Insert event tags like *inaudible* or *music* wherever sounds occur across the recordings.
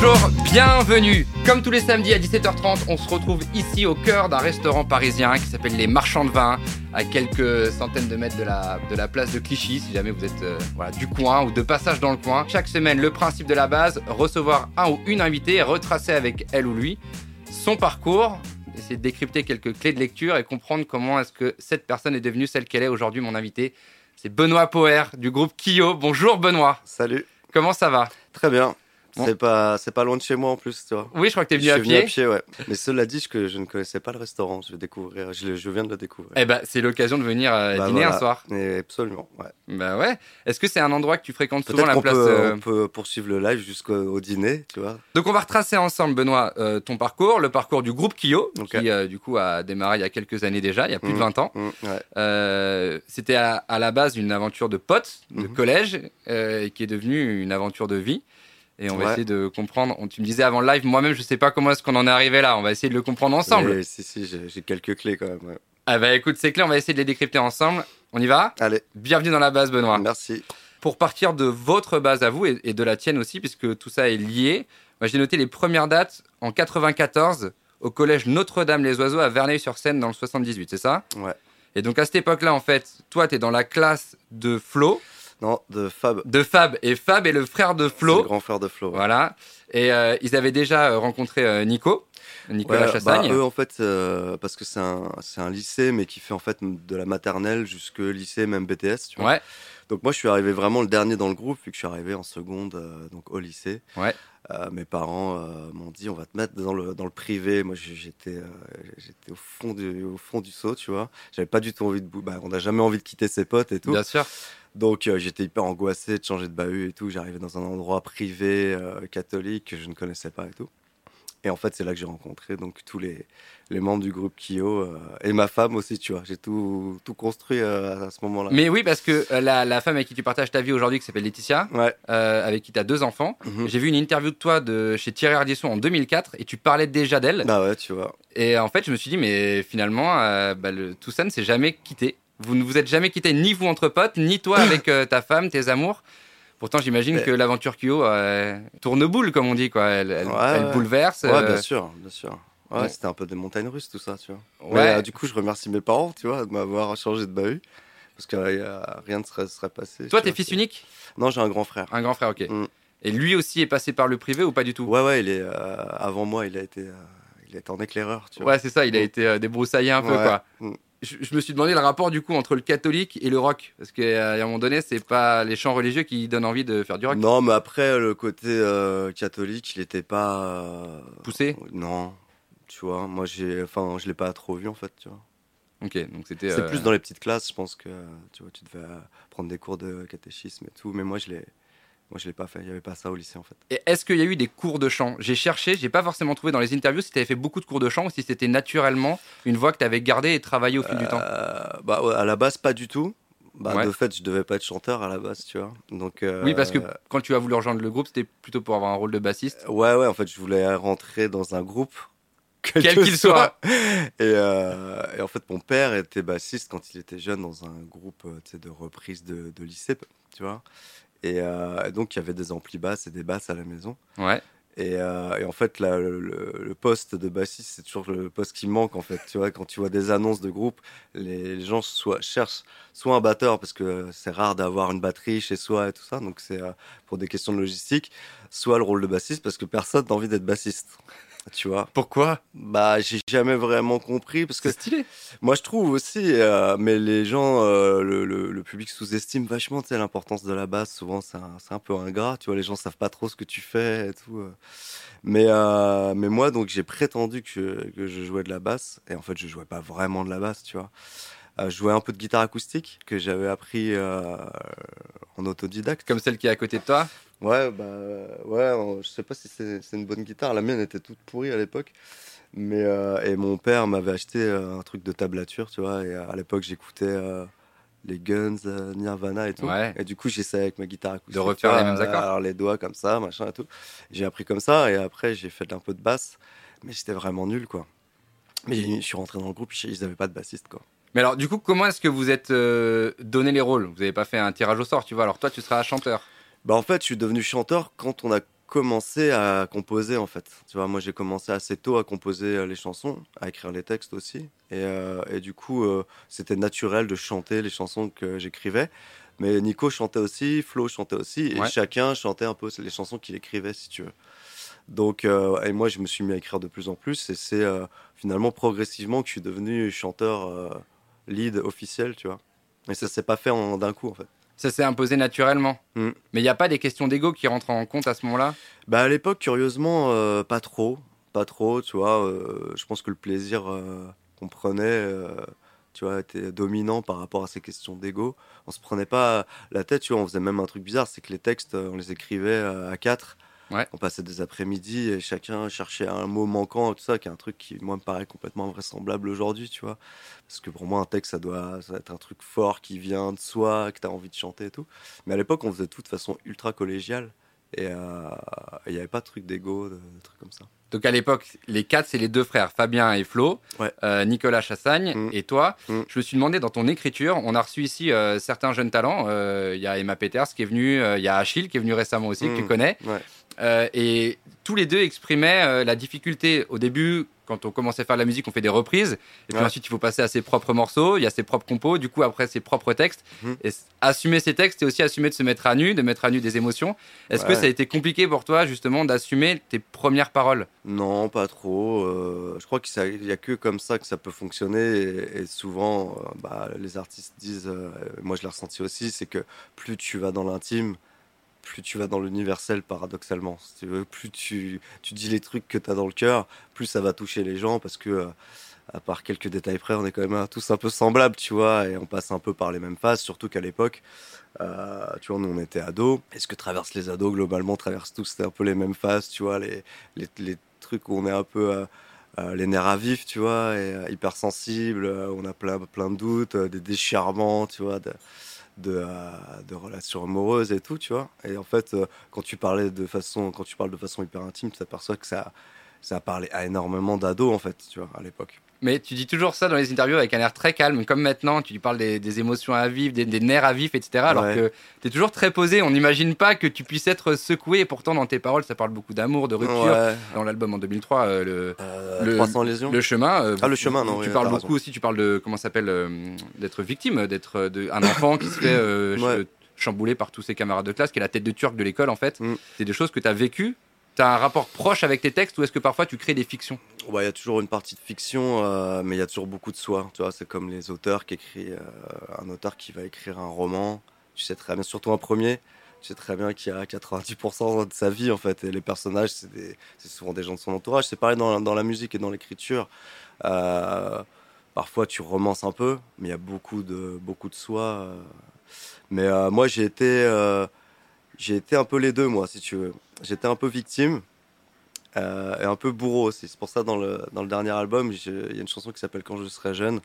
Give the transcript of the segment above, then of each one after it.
bonjour, bienvenue. Comme tous les samedis à 17h30, on se retrouve ici au cœur d'un restaurant parisien qui s'appelle Les Marchands de Vin, à quelques centaines de mètres de la, de la place de Clichy, si jamais vous êtes euh, voilà, du coin ou de passage dans le coin. Chaque semaine, le principe de la base, recevoir un ou une invitée et retracer avec elle ou lui son parcours, essayer de décrypter quelques clés de lecture et comprendre comment est-ce que cette personne est devenue celle qu'elle est aujourd'hui, mon invité. C'est Benoît Poer du groupe Kyo. Bonjour Benoît. Salut. Comment ça va? Très bien. C'est pas, c'est pas loin de chez moi en plus, tu vois. Oui, je crois que tu es Je venu suis à venu pied. à pied, ouais. Mais cela dit que je ne connaissais pas le restaurant. Je vais découvrir. Je, je viens de le découvrir. Eh ben, c'est l'occasion de venir euh, Bah, dîner voilà. un soir. Et absolument, ouais. Bah ouais. Est-ce que c'est un endroit que tu fréquentes souvent la place peut, euh, on peut poursuivre le live jusqu'au au dîner, tu vois. Donc on va retracer ensemble, Benoît, euh, ton parcours, le parcours du groupe Kyo, qui euh, du coup a démarré il y a quelques années déjà, il y a plus de Mhm. 20 ans. Mm, ouais. Euh, C'était à, à la base une aventure de potes, de Mhm. collège, qui est devenue une aventure de vie. Et on va essayer de comprendre. Tu me disais avant le live, moi-même, je sais pas comment est-ce qu'on en est arrivé là. On va essayer de le comprendre ensemble. Mais si, si, j'ai quelques clés quand même. ouais. Ah bah écoute, c'est clair, on va essayer de les décrypter ensemble. On y va? Allez, Bienvenue dans la base, Benoît. merci. Pour partir de votre base à vous et, et de la tienne aussi, puisque tout ça est lié, moi, j'ai noté les premières dates en 94 au collège Notre-Dame-les-Oiseaux à Verneuil-sur-Seine dans le 78, c'est ça? Ouais. Et donc à cette époque-là, en fait, toi, tu es dans la classe de Flo, Non, de Fab. de Fab, et Fab est le frère de C'est le Flo. grand frère de Flo. ouais. Voilà. Et euh, ils avaient déjà euh, rencontré euh, Nico, Nicolas Ouais, Chassagne. bah, eux en fait, euh, parce que c'est un, un lycée, mais qui fait en fait de la maternelle jusque lycée, même BTS, tu vois. ouais, Donc moi, je suis arrivé vraiment le dernier dans le groupe, vu que je suis arrivé en seconde, euh, donc au lycée. Ouais. Euh, mes parents euh, m'ont dit, on va te mettre dans le, dans le privé. Moi, j'étais euh, j'étais au, fond du, au fond du saut, tu vois. J'avais pas du tout envie de... Bah, on n'a jamais envie de quitter ses potes et tout. bien sûr. Donc j'étais hyper angoissé de changer de bahut et tout. J'arrivais dans un endroit privé, catholique, que je ne connaissais pas et tout. Et en fait, c'est là que j'ai rencontré donc tous les, les membres du groupe Kyo euh, et ma femme aussi, tu vois. J'ai tout, tout construit euh, à ce moment-là. Mais oui, parce que euh, la, la femme avec qui tu partages ta vie aujourd'hui, qui s'appelle Laetitia, Ouais. avec qui tu as deux enfants, Mhm. J'ai vu une interview de toi de chez Thierry Ardisson en 2004 et tu parlais déjà d'elle. Bah ouais, tu vois. Et en fait, je me suis dit, mais finalement, bah, le- tout ça ne s'est jamais quitté. Vous ne vous êtes jamais quitté, ni vous entre potes, ni toi *coughs* avec ta femme, tes amours. Pourtant, j'imagine Mais- que l'aventure Kyo euh, tourne boule, comme on dit, quoi. Elle, elle- Ouais, elle ouais. bouleverse. Ouais, euh, bien sûr, bien sûr. Ouais, c'était un peu des montagnes russes, tout ça, tu vois. ouais. Mais, euh, du coup, je remercie mes parents, tu vois, de m'avoir changé de bahut. Parce que rien ne serait, serait passé. Toi, t'es fils unique? Non, j'ai un grand frère. Un grand frère, ok. Mm. Et lui aussi est passé par le privé ou pas du tout? Ouais, ouais, il est, euh, avant moi, il a été, euh, il a été en éclaireur, tu vois. Ouais, c'est ça, il a Mm. été euh, débroussaillé un peu, Ouais. quoi. Je, je me suis demandé le rapport, du coup, entre le catholique et le rock. Parce qu'à un moment donné, c'est pas les chants religieux qui donnent envie de faire du rock. Non, mais après, le côté euh, catholique, il était pas. euh, Poussé? Non, tu vois, moi, j'ai, enfin, je l'ai pas trop vu, en fait, tu vois. Ok, donc c'était. C'est euh, plus dans les petites classes, je pense que, tu vois, tu devais euh, prendre des cours de catéchisme et tout, mais moi, je l'ai. Moi, je l'ai pas fait. Il y avait pas ça au lycée, en fait. Et est-ce qu'il y a eu des cours de chant? J'ai cherché, j'ai pas forcément trouvé dans les interviews si tu avais fait beaucoup de cours de chant ou si c'était naturellement une voix que tu avais gardée et travaillée au fil du temps. Euh, bah, ouais, à la base, pas du tout. Bah, Ouais. De fait, je devais pas être chanteur à la base, tu vois. Donc, euh, Oui, parce que quand tu as voulu rejoindre le groupe, c'était plutôt pour avoir un rôle de bassiste. Ouais, ouais, en fait, je voulais rentrer dans un groupe. *laughs* Quel que qu'il soit. Et, euh, et en fait, mon père était bassiste quand il était jeune dans un groupe euh, de reprise de, de lycée, tu vois. Et, euh, et donc, il y avait des amplis basses et des basses à la maison. Ouais. Et, euh, et en fait, là, le, le- le poste de bassiste, c'est toujours le poste qui manque, en fait. Tu vois, quand tu vois des annonces de groupe, les, les gens soit, cherchent soit un batteur, parce que c'est rare d'avoir une batterie chez soi et tout ça, donc c'est euh, pour des questions de logistique, soit le rôle de bassiste, parce que personne n'a envie d'être bassiste. Tu vois Pourquoi? Bah, j'ai jamais vraiment compris, parce que stylé. moi, je trouve aussi, euh, mais les gens, euh, le, le- le public sous-estime vachement l'importance de la basse. Souvent, c'est un, un peu ingrat, tu vois, les gens savent pas trop ce que tu fais et tout. euh. Mais, euh, mais moi, donc, j'ai prétendu que, que je jouais de la basse, et en fait, je jouais pas vraiment de la basse, tu vois. Je jouais un peu de guitare acoustique que j'avais appris euh, en autodidacte. Comme celle qui est à côté de toi. Ouais, bah ouais, je sais pas si c'est une bonne guitare. La mienne était toute pourrie à l'époque. Mais euh, et mon père m'avait acheté euh, un truc de tablature, tu vois. Et à l'époque, j'écoutais euh, les Guns, Nirvana et tout. Ouais. Et du coup, j'essayais avec ma guitare acoustique. De refaire les mêmes accords. Alors les doigts comme ça, machin et tout. J'ai appris comme ça et après j'ai fait un peu de basse, mais j'étais vraiment nul quoi. Mais je suis rentré dans le groupe, ils avaient pas de bassiste quoi. Mais alors, du coup, comment est-ce que vous êtes euh, donné les rôles? Vous n'avez pas fait un tirage au sort, tu vois? Alors, toi, tu seras chanteur. Bah en fait, je suis devenu chanteur quand on a commencé à composer en fait. Tu vois, moi j'ai commencé assez tôt à composer euh, les chansons, à écrire les textes aussi. Et, euh, et du coup, euh, c'était naturel de chanter les chansons que j'écrivais. Mais Nico chantait aussi, Flo chantait aussi, et Ouais. chacun chantait un peu les chansons qu'il écrivait, si tu veux. Donc, euh, et moi je me suis mis à écrire de plus en plus, et c'est finalement progressivement que je suis devenu chanteur lead officiel, tu vois. Et ça s'est pas fait en d'un coup en fait. Ça s'est imposé naturellement. Mm. Mais il n'y a pas des questions d'ego qui rentrent en compte à ce moment-là? Bah à l'époque, curieusement, euh, pas trop, pas trop, tu vois. euh, je pense que le plaisir euh, qu'on prenait, tu vois, était dominant par rapport à ces questions d'ego. On se prenait pas la tête, tu vois. On faisait même un truc bizarre, c'est que les textes, on les écrivait à quatre. Ouais. On passait des après-midi et chacun cherchait un mot manquant, tout ça, qui est un truc qui moi me paraît complètement invraisemblable aujourd'hui, tu vois. Parce que pour moi, un texte, ça doit, ça doit être un truc fort qui vient de soi, que tu as envie de chanter et tout. Mais à l'époque, on faisait tout de façon ultra collégiale. Et euh, il n'y avait pas de truc d'ego, de, de trucs comme ça. Donc à l'époque, les quatre, c'est les deux frères, Fabien et Flo, Ouais. euh, Nicolas Chassagne Mm. et toi. Mm. Je me suis demandé dans ton écriture, on a reçu ici euh, certains jeunes talents. Euh, Il y a Emma Peters qui est venue, euh, il y a Achille qui est venu récemment aussi, que tu Mm. connais. Ouais. Euh, et tous les deux exprimaient euh, la difficulté au début, quand on commençait à faire de la musique, on fait des reprises. Et puis Ouais. ensuite, il faut passer à ses propres morceaux, il y a ses propres compos, du coup, après, ses propres textes. Mhm. Et assumer ces textes, c'est aussi assumer de se mettre à nu, de mettre à nu des émotions. Est-ce que ça a été compliqué pour toi, justement, d'assumer tes premières paroles? Non, pas trop. euh, je crois qu'il n'y a que comme ça que ça peut fonctionner. Et, et souvent, bah, les artistes disent, moi je l'ai ressenti aussi, c'est que plus tu vas dans l'intime, plus tu vas dans l'universel paradoxalement. Si tu veux, plus tu, tu dis les trucs que tu as dans le cœur, plus ça va toucher les gens parce que, euh, à part quelques détails près, on est quand même euh, tous un peu semblables, tu vois, et on passe un peu par les mêmes phases, surtout qu'à l'époque, euh, tu vois, nous on était ados. Et ce que traversent les ados, globalement, traversent tous un peu les mêmes phases, tu vois, les, les, trucs où on est un peu les nerfs à vif, tu vois, et euh, hypersensible, on a plein, plein de doutes, des déchirements, tu vois, de, euh, de relations amoureuses et tout, tu vois. Et en fait, euh, quand tu parlais de façon, quand tu parles de façon hyper intime, tu t'aperçois que ça, ça parlé à énormément d'ados, en fait, tu vois, à l'époque. Mais tu dis toujours ça dans les interviews avec un air très calme, comme maintenant, tu parles des, des émotions à vivre, des, des nerfs à vif, etc. Alors Ouais. que tu es toujours très posé. On n'imagine pas que tu puisses être secoué. Et pourtant, dans tes paroles, ça parle beaucoup d'amour, de rupture. Ouais. Dans l'album en 2003, euh, le, Euh, Le- 300 lésions. le chemin. euh, Ah, le chemin, non, Tu oui, parles beaucoup raison. aussi, tu parles de, comment ça s'appelle, d'être victime, d'être un enfant qui se fait ch- Ouais. chambouler par tous ses camarades de classe, qui est la tête de turc de l'école, en fait. Mm. C'est des choses que tu as vécues. Tu un rapport proche avec tes textes ou est-ce que parfois tu crées des fictions? Ouais, il y a toujours une partie de fiction, euh, mais il y a toujours beaucoup de soi. Tu vois, c'est comme les auteurs qui écrivent, euh, un auteur qui va écrire un roman. Tu sais très bien, surtout un premier, tu sais très bien qu'il y a 90% de sa vie en fait. Et les personnages, c'est des- c'est souvent des gens de son entourage. C'est pareil dans, dans la musique et dans l'écriture. Euh, parfois, tu romances un peu, mais il y a beaucoup de beaucoup de soi. euh. Mais moi, j'ai été, j'ai été un peu les deux, moi, si tu veux. J'étais un peu victime. Euh, et un peu bourreau aussi. C'est pour ça dans le, dans le dernier album, il y a une chanson qui s'appelle Quand je serai jeune.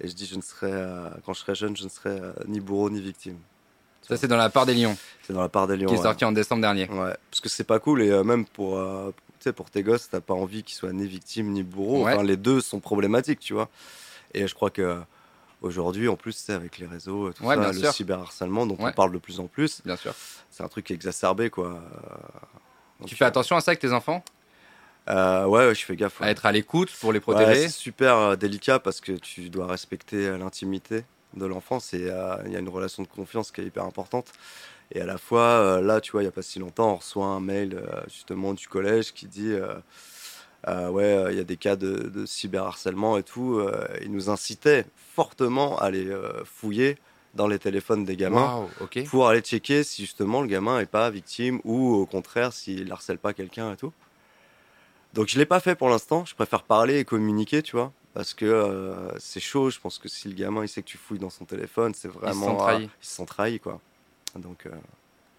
Et je dis je ne serai, euh, quand je serai jeune, je ne serai euh, ni bourreau ni victime. Ça, c'est dans La part des lions, C'est dans la part des lions. qui est ouais. sorti en décembre dernier. Ouais, parce que c'est pas cool et même pour, pour tes gosses, t'as pas envie qu'ils soient ni victimes ni bourreaux. Ouais. Enfin, les deux sont problématiques, tu vois. Et je crois que aujourd'hui, en plus, sais, avec les réseaux, et tout Ouais, ça, le sûr. cyberharcèlement dont Ouais. on parle de plus en plus, Bien sûr. c'est un truc exacerbé, quoi. Euh, donc, Tu fais attention à ça avec tes enfants? Euh, ouais, ouais, je fais gaffe. À être à l'écoute pour les protéger? c'est super euh, délicat parce que tu dois respecter euh, l'intimité de l'enfant. C'est, euh, Il y a une relation de confiance qui est hyper importante. Et à la fois, euh, là, tu vois, il n'y a pas si longtemps, on reçoit un mail euh, justement du collège qui dit euh, Ouais, euh, il y a des cas de, de cyberharcèlement et tout. euh, il nous incitait fortement à aller euh, fouiller dans les téléphones des gamins ok. pour aller checker si justement le gamin est pas victime ou au contraire s'il harcèle pas quelqu'un et tout. Donc je l'ai pas fait pour l'instant, je préfère parler et communiquer, tu vois, parce que euh, c'est chaud, je pense que si le gamin il sait que tu fouilles dans son téléphone, c'est vraiment sent trahi. ah, il se sent trahi quoi. Donc euh,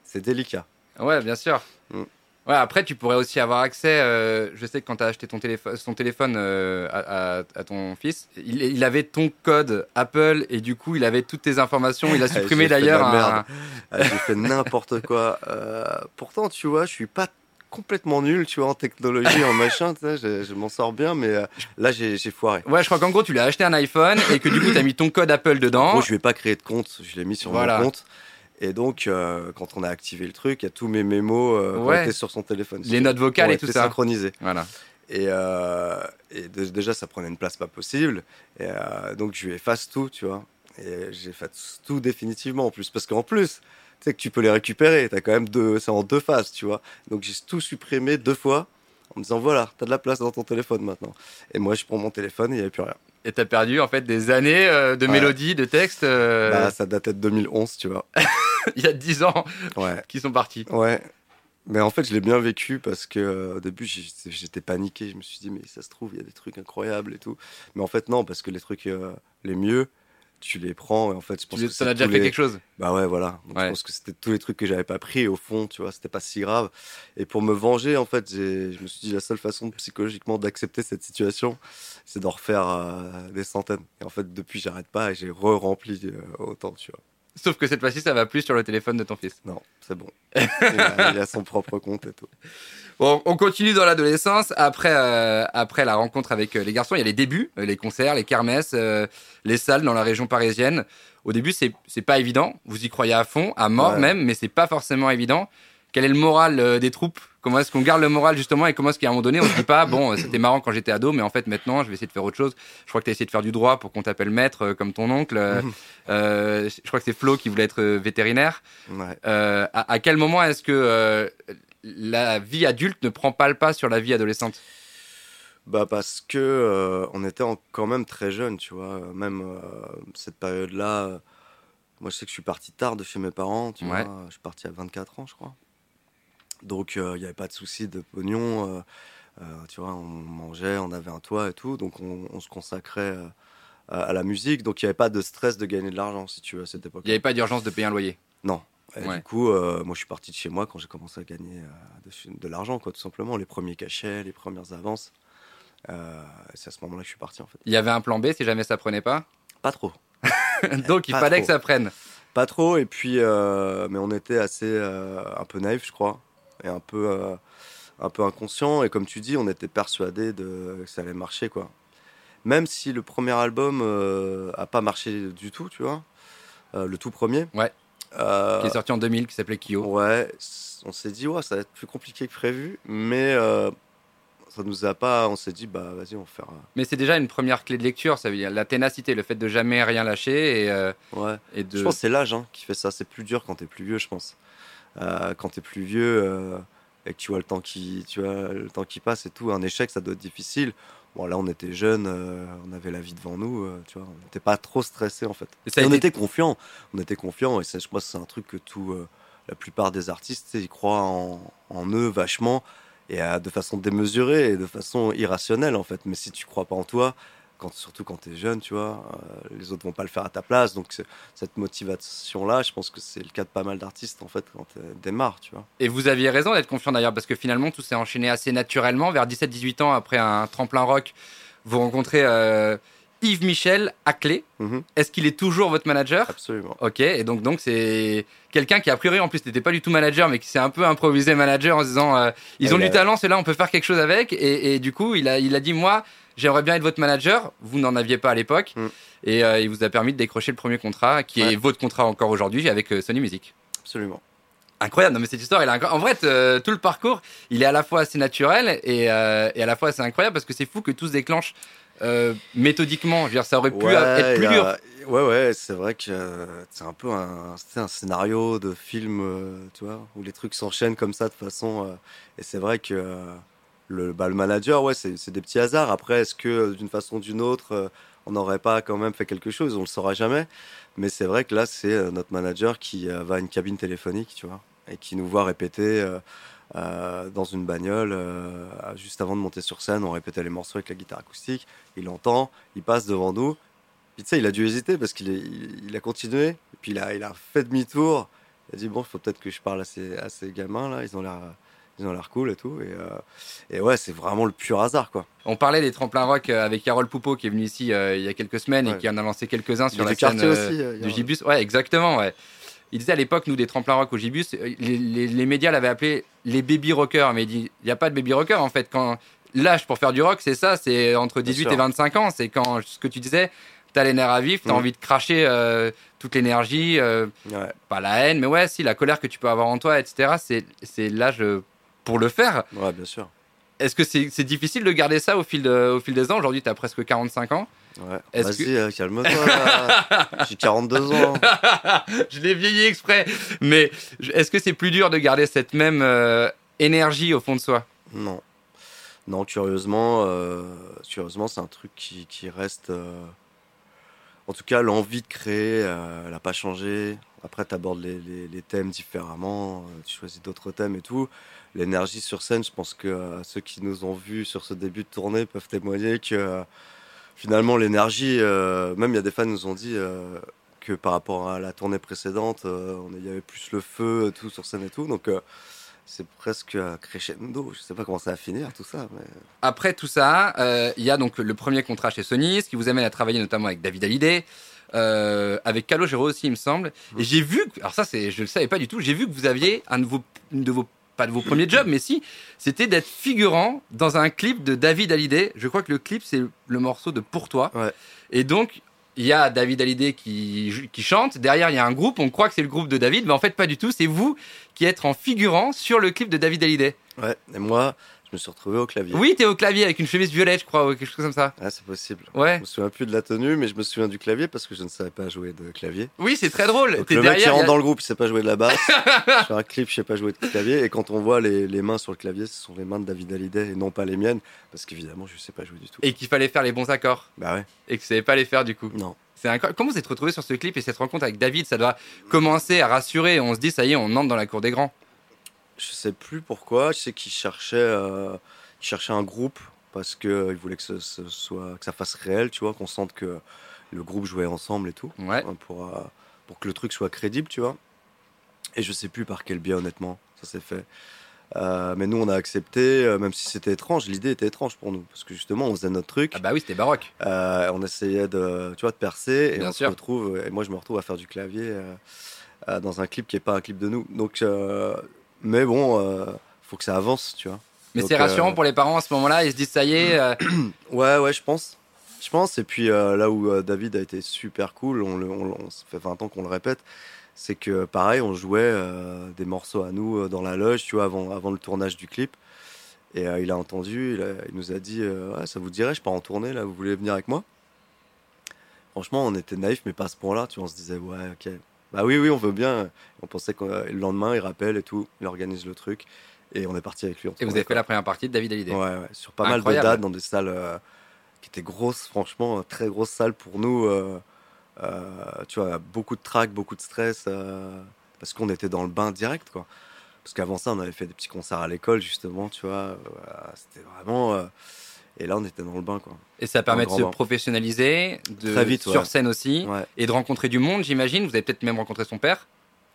c'est délicat. Ouais, bien sûr. Mm. Ouais, après, tu pourrais aussi avoir accès. euh, je sais que quand tu as acheté ton téléphone, son téléphone euh, à, à- à ton fils, il, il avait ton code Apple et du coup, il avait toutes tes informations. Il a *laughs* supprimé fait de d'ailleurs un. Ah, J'ai fait n'importe quoi. Euh, pourtant, tu vois, je suis pas complètement nul, tu vois, en technologie, en machin, je, je m'en sors bien, mais euh, là j'ai foiré. Ouais, je crois qu'en gros, tu lui as acheté un iPhone et que du coup, tu as mis ton code Apple dedans. Moi, je vais pas créer de compte, je l'ai mis sur Voilà. mon compte. Et donc, euh, quand on a activé le truc, il y a tous mes mémos euh, qui Ouais. sur son téléphone. Les notes vocales et tout ça. synchronisées. Voilà. Et, euh, et dé- déjà, ça prenait une place pas possible. Et donc, je lui efface tout, tu vois. Et j'efface tout définitivement en plus. Parce qu'en plus, tu sais que tu peux les récupérer. T'as quand même deux, c'est en deux phases, tu vois. Donc, j'ai tout supprimé deux fois en me disant voilà, t'as de la place dans ton téléphone maintenant. Et moi, je prends mon téléphone et il n'y avait plus rien. Et t'as perdu en fait des années euh, de Ouais. mélodies, de textes euh, Bah, ça datait de 2011, tu vois. *laughs* il y a 10 ans Ouais. qui sont partis. Ouais. Mais en fait, je l'ai bien vécu parce que euh, au début, j'étais paniqué. Je me suis dit, mais ça se trouve, il y a des trucs incroyables et tout. Mais en fait, non, parce que les trucs les mieux, tu les prends et en fait, je pense Tu que ça a déjà fait les- quelque chose? Bah ouais, voilà. Donc, Ouais. Je pense que c'était tous les trucs que j'avais pas pris et au fond, tu vois, c'était pas si grave. Et pour me venger, en fait, je me suis dit, la seule façon psychologiquement d'accepter cette situation, c'est d'en refaire euh, des centaines. Et en fait, depuis, j'arrête pas et j'ai re-rempli euh, autant, tu vois. Sauf que cette fois-ci, ça va plus sur le téléphone de ton fils. Non, c'est bon. il, a, il a son propre compte et tout. Bon, on continue dans l'adolescence. Après, euh, après la rencontre avec euh, les garçons, il y a les débuts, euh, les concerts, les kermesses, euh, les salles dans la région parisienne. Au début, c'est c'est pas évident. Vous y croyez à fond, à mort Ouais. même, mais c'est pas forcément évident. Quel est le moral euh, des troupes? Comment est-ce qu'on garde le moral justement et comment est-ce qu'à un moment donné on se dit pas bon euh, c'était marrant quand j'étais ado mais en fait maintenant je vais essayer de faire autre chose. Je crois que tu as essayé de faire du droit pour qu'on t'appelle maître euh, comme ton oncle. Euh, euh, je crois que c'est Flo qui voulait être vétérinaire. Ouais. Euh, à, à quel moment est-ce que euh, la vie adulte ne prend pas le pas sur la vie adolescente? Bah parce que on était en- quand même très jeunes, tu vois. Même cette période-là, moi je sais que je suis parti tard de chez mes parents, tu Ouais. vois. Je suis parti à 24 ans, je crois. Donc euh, il n'y avait pas de souci de pognon. euh, euh, tu vois, on mangeait, on avait un toit et tout. Donc on, on se consacrait à, la musique. Donc il n'y avait pas de stress de gagner de l'argent, si tu veux, à cette époque. Il n'y avait pas d'urgence de payer un loyer? Non. Et Ouais. Du coup, euh, moi je suis parti de chez moi quand j'ai commencé à gagner euh, de, l'argent, quoi, tout simplement. Les premiers cachets, les premières avances. Euh, c'est à ce moment-là que je suis parti en fait. Il y avait un plan B si jamais ça prenait pas? Pas trop. *laughs* Donc il pas fallait trop. que ça prenne. Pas trop, et puis, mais on était assez un peu naïf, je crois, et un peu, euh, un peu inconscient. Et comme tu dis, on était persuadé de, que ça allait marcher, quoi. Même si le premier album euh, a pas marché du tout, tu vois, euh, le tout premier. Ouais. Qui est sorti en 2000, qui s'appelait Kyo. ouais, on s'est dit, ouais, ça va être plus compliqué que prévu, mais ça nous a pas. On s'est dit, bah vas-y, on va faire. Mais c'est déjà une première clé de lecture, ça veut dire la ténacité, le fait de jamais rien lâcher et, euh, ouais. et de. Je pense que c'est l'âge hein, qui fait ça. C'est plus dur quand t'es plus vieux, je pense. Euh, quand t'es plus vieux euh, et que tu vois le temps qui, tu vois le temps qui passe et tout, un échec, ça doit être difficile. Bon, là, on était jeunes, euh, on avait la vie devant nous, euh, tu vois. On n'était pas trop stressés en fait. Et ça Et on été- était confiants. On était confiants et ça, je pense que c'est un truc que tout, euh, la plupart des artistes, tu ils croient en, en eux vachement et de façon démesurée et de façon irrationnelle en fait. Mais si tu crois pas en toi, quand, surtout quand tu es jeune, tu vois, euh, les autres vont pas le faire à ta place. Donc cette motivation-là, je pense que c'est le cas de pas mal d'artistes en fait quand tu démarres, tu vois. Et vous aviez raison d'être confiant d'ailleurs, parce que finalement tout s'est enchaîné assez naturellement. Vers 17-18 ans, après un tremplin rock, vous rencontrez euh, Yves Michel à clé. Mhm, Est-ce qu'il est toujours votre manager? Absolument. Ok, et donc donc c'est quelqu'un qui a priori en plus n'était pas du tout manager, mais qui s'est un peu improvisé manager en se disant euh, ils ont du talent, c'est là on peut faire quelque chose avec. Et, et du coup il a il a dit moi j'aimerais bien être votre manager. Vous n'en aviez pas à l'époque, Mm. et euh, il vous a permis de décrocher le premier contrat, qui est votre contrat encore aujourd'hui avec euh, Sony Music. Absolument. Incroyable, non mais cette histoire, elle est incroyable. En vrai, euh, tout le parcours, il est à la fois assez naturel et, et à la fois assez incroyable parce que c'est fou que tout se déclenche méthodiquement. Je veux dire, ça aurait pu Ouais, être plus dur. a- Ouais, ouais, c'est vrai que c'est un peu un, un scénario de film, tu vois, où les trucs s'enchaînent comme ça de façon. et c'est vrai que le, bah, manager, ouais, c'est des petits hasards. Après, est-ce que euh, d'une façon ou d'une autre, euh, on n'aurait pas quand même fait quelque chose? On le saura jamais. Mais c'est vrai que là, c'est euh, notre manager qui va à une cabine téléphonique, tu vois, et qui nous voit répéter. dans une bagnole, juste avant de monter sur scène, on répétait les morceaux avec la guitare acoustique. Il entend, il passe devant nous. Puis tu il a dû hésiter parce qu'il a continué. Et puis il a, il a fait demi-tour. Il a dit bon, il faut peut-être que je parle à ces, à ces gamins là. Ils ont l'air, ils ont l'air cool et tout. Et, euh, et ouais, c'est vraiment le pur hasard quoi. On parlait des tremplins rock euh, avec Carole Poupeau qui est venue ici euh, il y a quelques semaines et qui en a lancé quelques-uns sur la scène aussi. du. Gibus. Ouais, exactement. Ouais. Il disait à l'époque, nous, des tremplins rock au Gibus, les, les- les médias l'avaient appelé les baby rockers. Mais il dit, il n'y a pas de baby rocker en fait. Quand l'âge pour faire du rock, c'est ça, c'est entre Bien 18 sûr. et 25 ans. C'est quand ce que tu disais, t'as les nerfs à vif, t'as Mm. envie de cracher euh, toute l'énergie, euh, Ouais. pas la haine, mais ouais, si la colère que tu peux avoir en toi, etc. C'est l'âge pour le faire. Ouais, bien sûr. Est-ce que c'est difficile de garder ça au fil, de- au fil des ans? Aujourd'hui, tu as presque 45 ans. Ouais. Vas-y, euh, calme-toi. *laughs* J'ai 42 ans. *laughs* je l'ai vieilli exprès. Mais est-ce que c'est plus dur de garder cette même euh, énergie au fond de soi? Non. Non, curieusement, euh, curieusement c'est un truc qui, qui reste. En tout cas, l'envie de créer, elle n'a pas changé. Après, tu abordes les, les- les thèmes différemment, tu choisis d'autres thèmes et tout. L'énergie sur scène, je pense que euh, ceux qui nous ont vus sur ce début de tournée peuvent témoigner que euh, finalement, l'énergie, euh, même il y a des fans qui nous ont dit que par rapport à la tournée précédente, on- il y avait plus le feu, tout sur scène et tout. Donc, c'est presque crescendo. Je sais pas comment ça va finir tout ça. Mais... Après tout ça, euh, il y a donc le premier contrat chez Sony, ce qui vous amène à travailler notamment avec David Hallyday, euh, avec Calogero aussi, il me semble. Et j'ai vu, que- alors ça, c'est, je le savais pas du tout, j'ai vu que vous aviez un de vos, une de vos, pas de vos premiers jobs, mais si, c'était d'être figurant dans un clip de David Hallyday. Je crois que le clip, c'est le morceau de Pour toi. Ouais. Et donc, il y a David Hallyday qui, qui chante. Derrière, il y a un groupe. On croit que c'est le groupe de David, mais en fait, pas du tout. C'est vous qui êtes en figurant sur le clip de David Hallyday. Ouais. Et moi, me suis retrouvé au clavier. Oui, t'es au clavier avec une chemise violette, je crois, ou quelque chose comme ça. Ah, c'est possible. Ouais. Je me souviens plus de la tenue, mais je me souviens du clavier parce que je ne savais pas jouer de clavier. Oui, c'est très drôle. Donc, le mec qui rentre a- dans le groupe, il sait pas jouer de la basse. *laughs* je fais un clip, je sais pas jouer de clavier. Et quand on voit les, les mains sur le clavier, ce sont les mains de David Hallyday et non pas les miennes, parce qu'évidemment, je sais pas jouer du tout. Et qu'il fallait faire les bons accords. Bah ouais. Et que tu savais pas les faire du coup. Non. Comment vous êtes retrouvé sur ce clip et cette rencontre avec David? Ça doit commencer à rassurer. On se dit, ça y est, on entre dans la cour des grands. Je sais plus pourquoi. Je sais qu'il cherchait, euh, un groupe parce que euh, il voulait que ce, ce soit, que ça fasse réel, tu vois, qu'on sente que le groupe jouait ensemble et tout, Ouais. hein, pour, euh, pour que le truc soit crédible, tu vois. Et je sais plus par quel biais, honnêtement, ça s'est fait. Euh, mais nous, on a accepté, euh, même si c'était étrange. L'idée était étrange pour nous parce que justement, on faisait notre truc. Ah bah oui, c'était baroque. Euh, on essayait de, tu vois, de percer et Bien on sûr. se retrouve. Et moi, je me retrouve à faire du clavier euh, euh, dans un clip qui est pas un clip de nous. Donc, euh, mais bon, euh, faut que ça avance, tu vois. Mais c'est rassurant euh, pour les parents à ce moment-là. Ils se disent, ça y est. euh, *clears throat* Ouais, ouais, je pense. Je pense. Et puis euh, là où David a été super cool, on le, on, on- ça fait 20 ans qu'on le répète, c'est que pareil, on jouait des morceaux à nous dans la loge, tu vois, avant, avant le tournage du clip. Et euh, il a entendu, il, a- il nous a dit euh, ça vous dirait, je pars en tournée là, vous voulez venir avec moi? Franchement, on était naïfs, mais pas à ce point-là, tu vois, on se disait Ouais, ok. Bah oui, oui, on veut bien. On pensait que le lendemain, il rappelle et tout, il organise le truc. Et on est parti avec lui. Et vous avez fait la première partie de David Hallyday. Ouais, ouais, sur pas mal de dates dans des salles euh, qui étaient grosses, franchement, euh, très grosses salles pour nous. euh, euh, tu vois, beaucoup de trac, beaucoup de stress, parce qu'on était dans le bain direct, quoi. Parce qu'avant ça, on avait fait des petits concerts à l'école, justement, tu vois. C'était vraiment. Et là, on était dans le bain, quoi. Et ça permet de se bain. professionnaliser, de, Très vite, sur ouais. scène aussi, Ouais. et de rencontrer du monde, j'imagine. Vous avez peut-être même rencontré son père,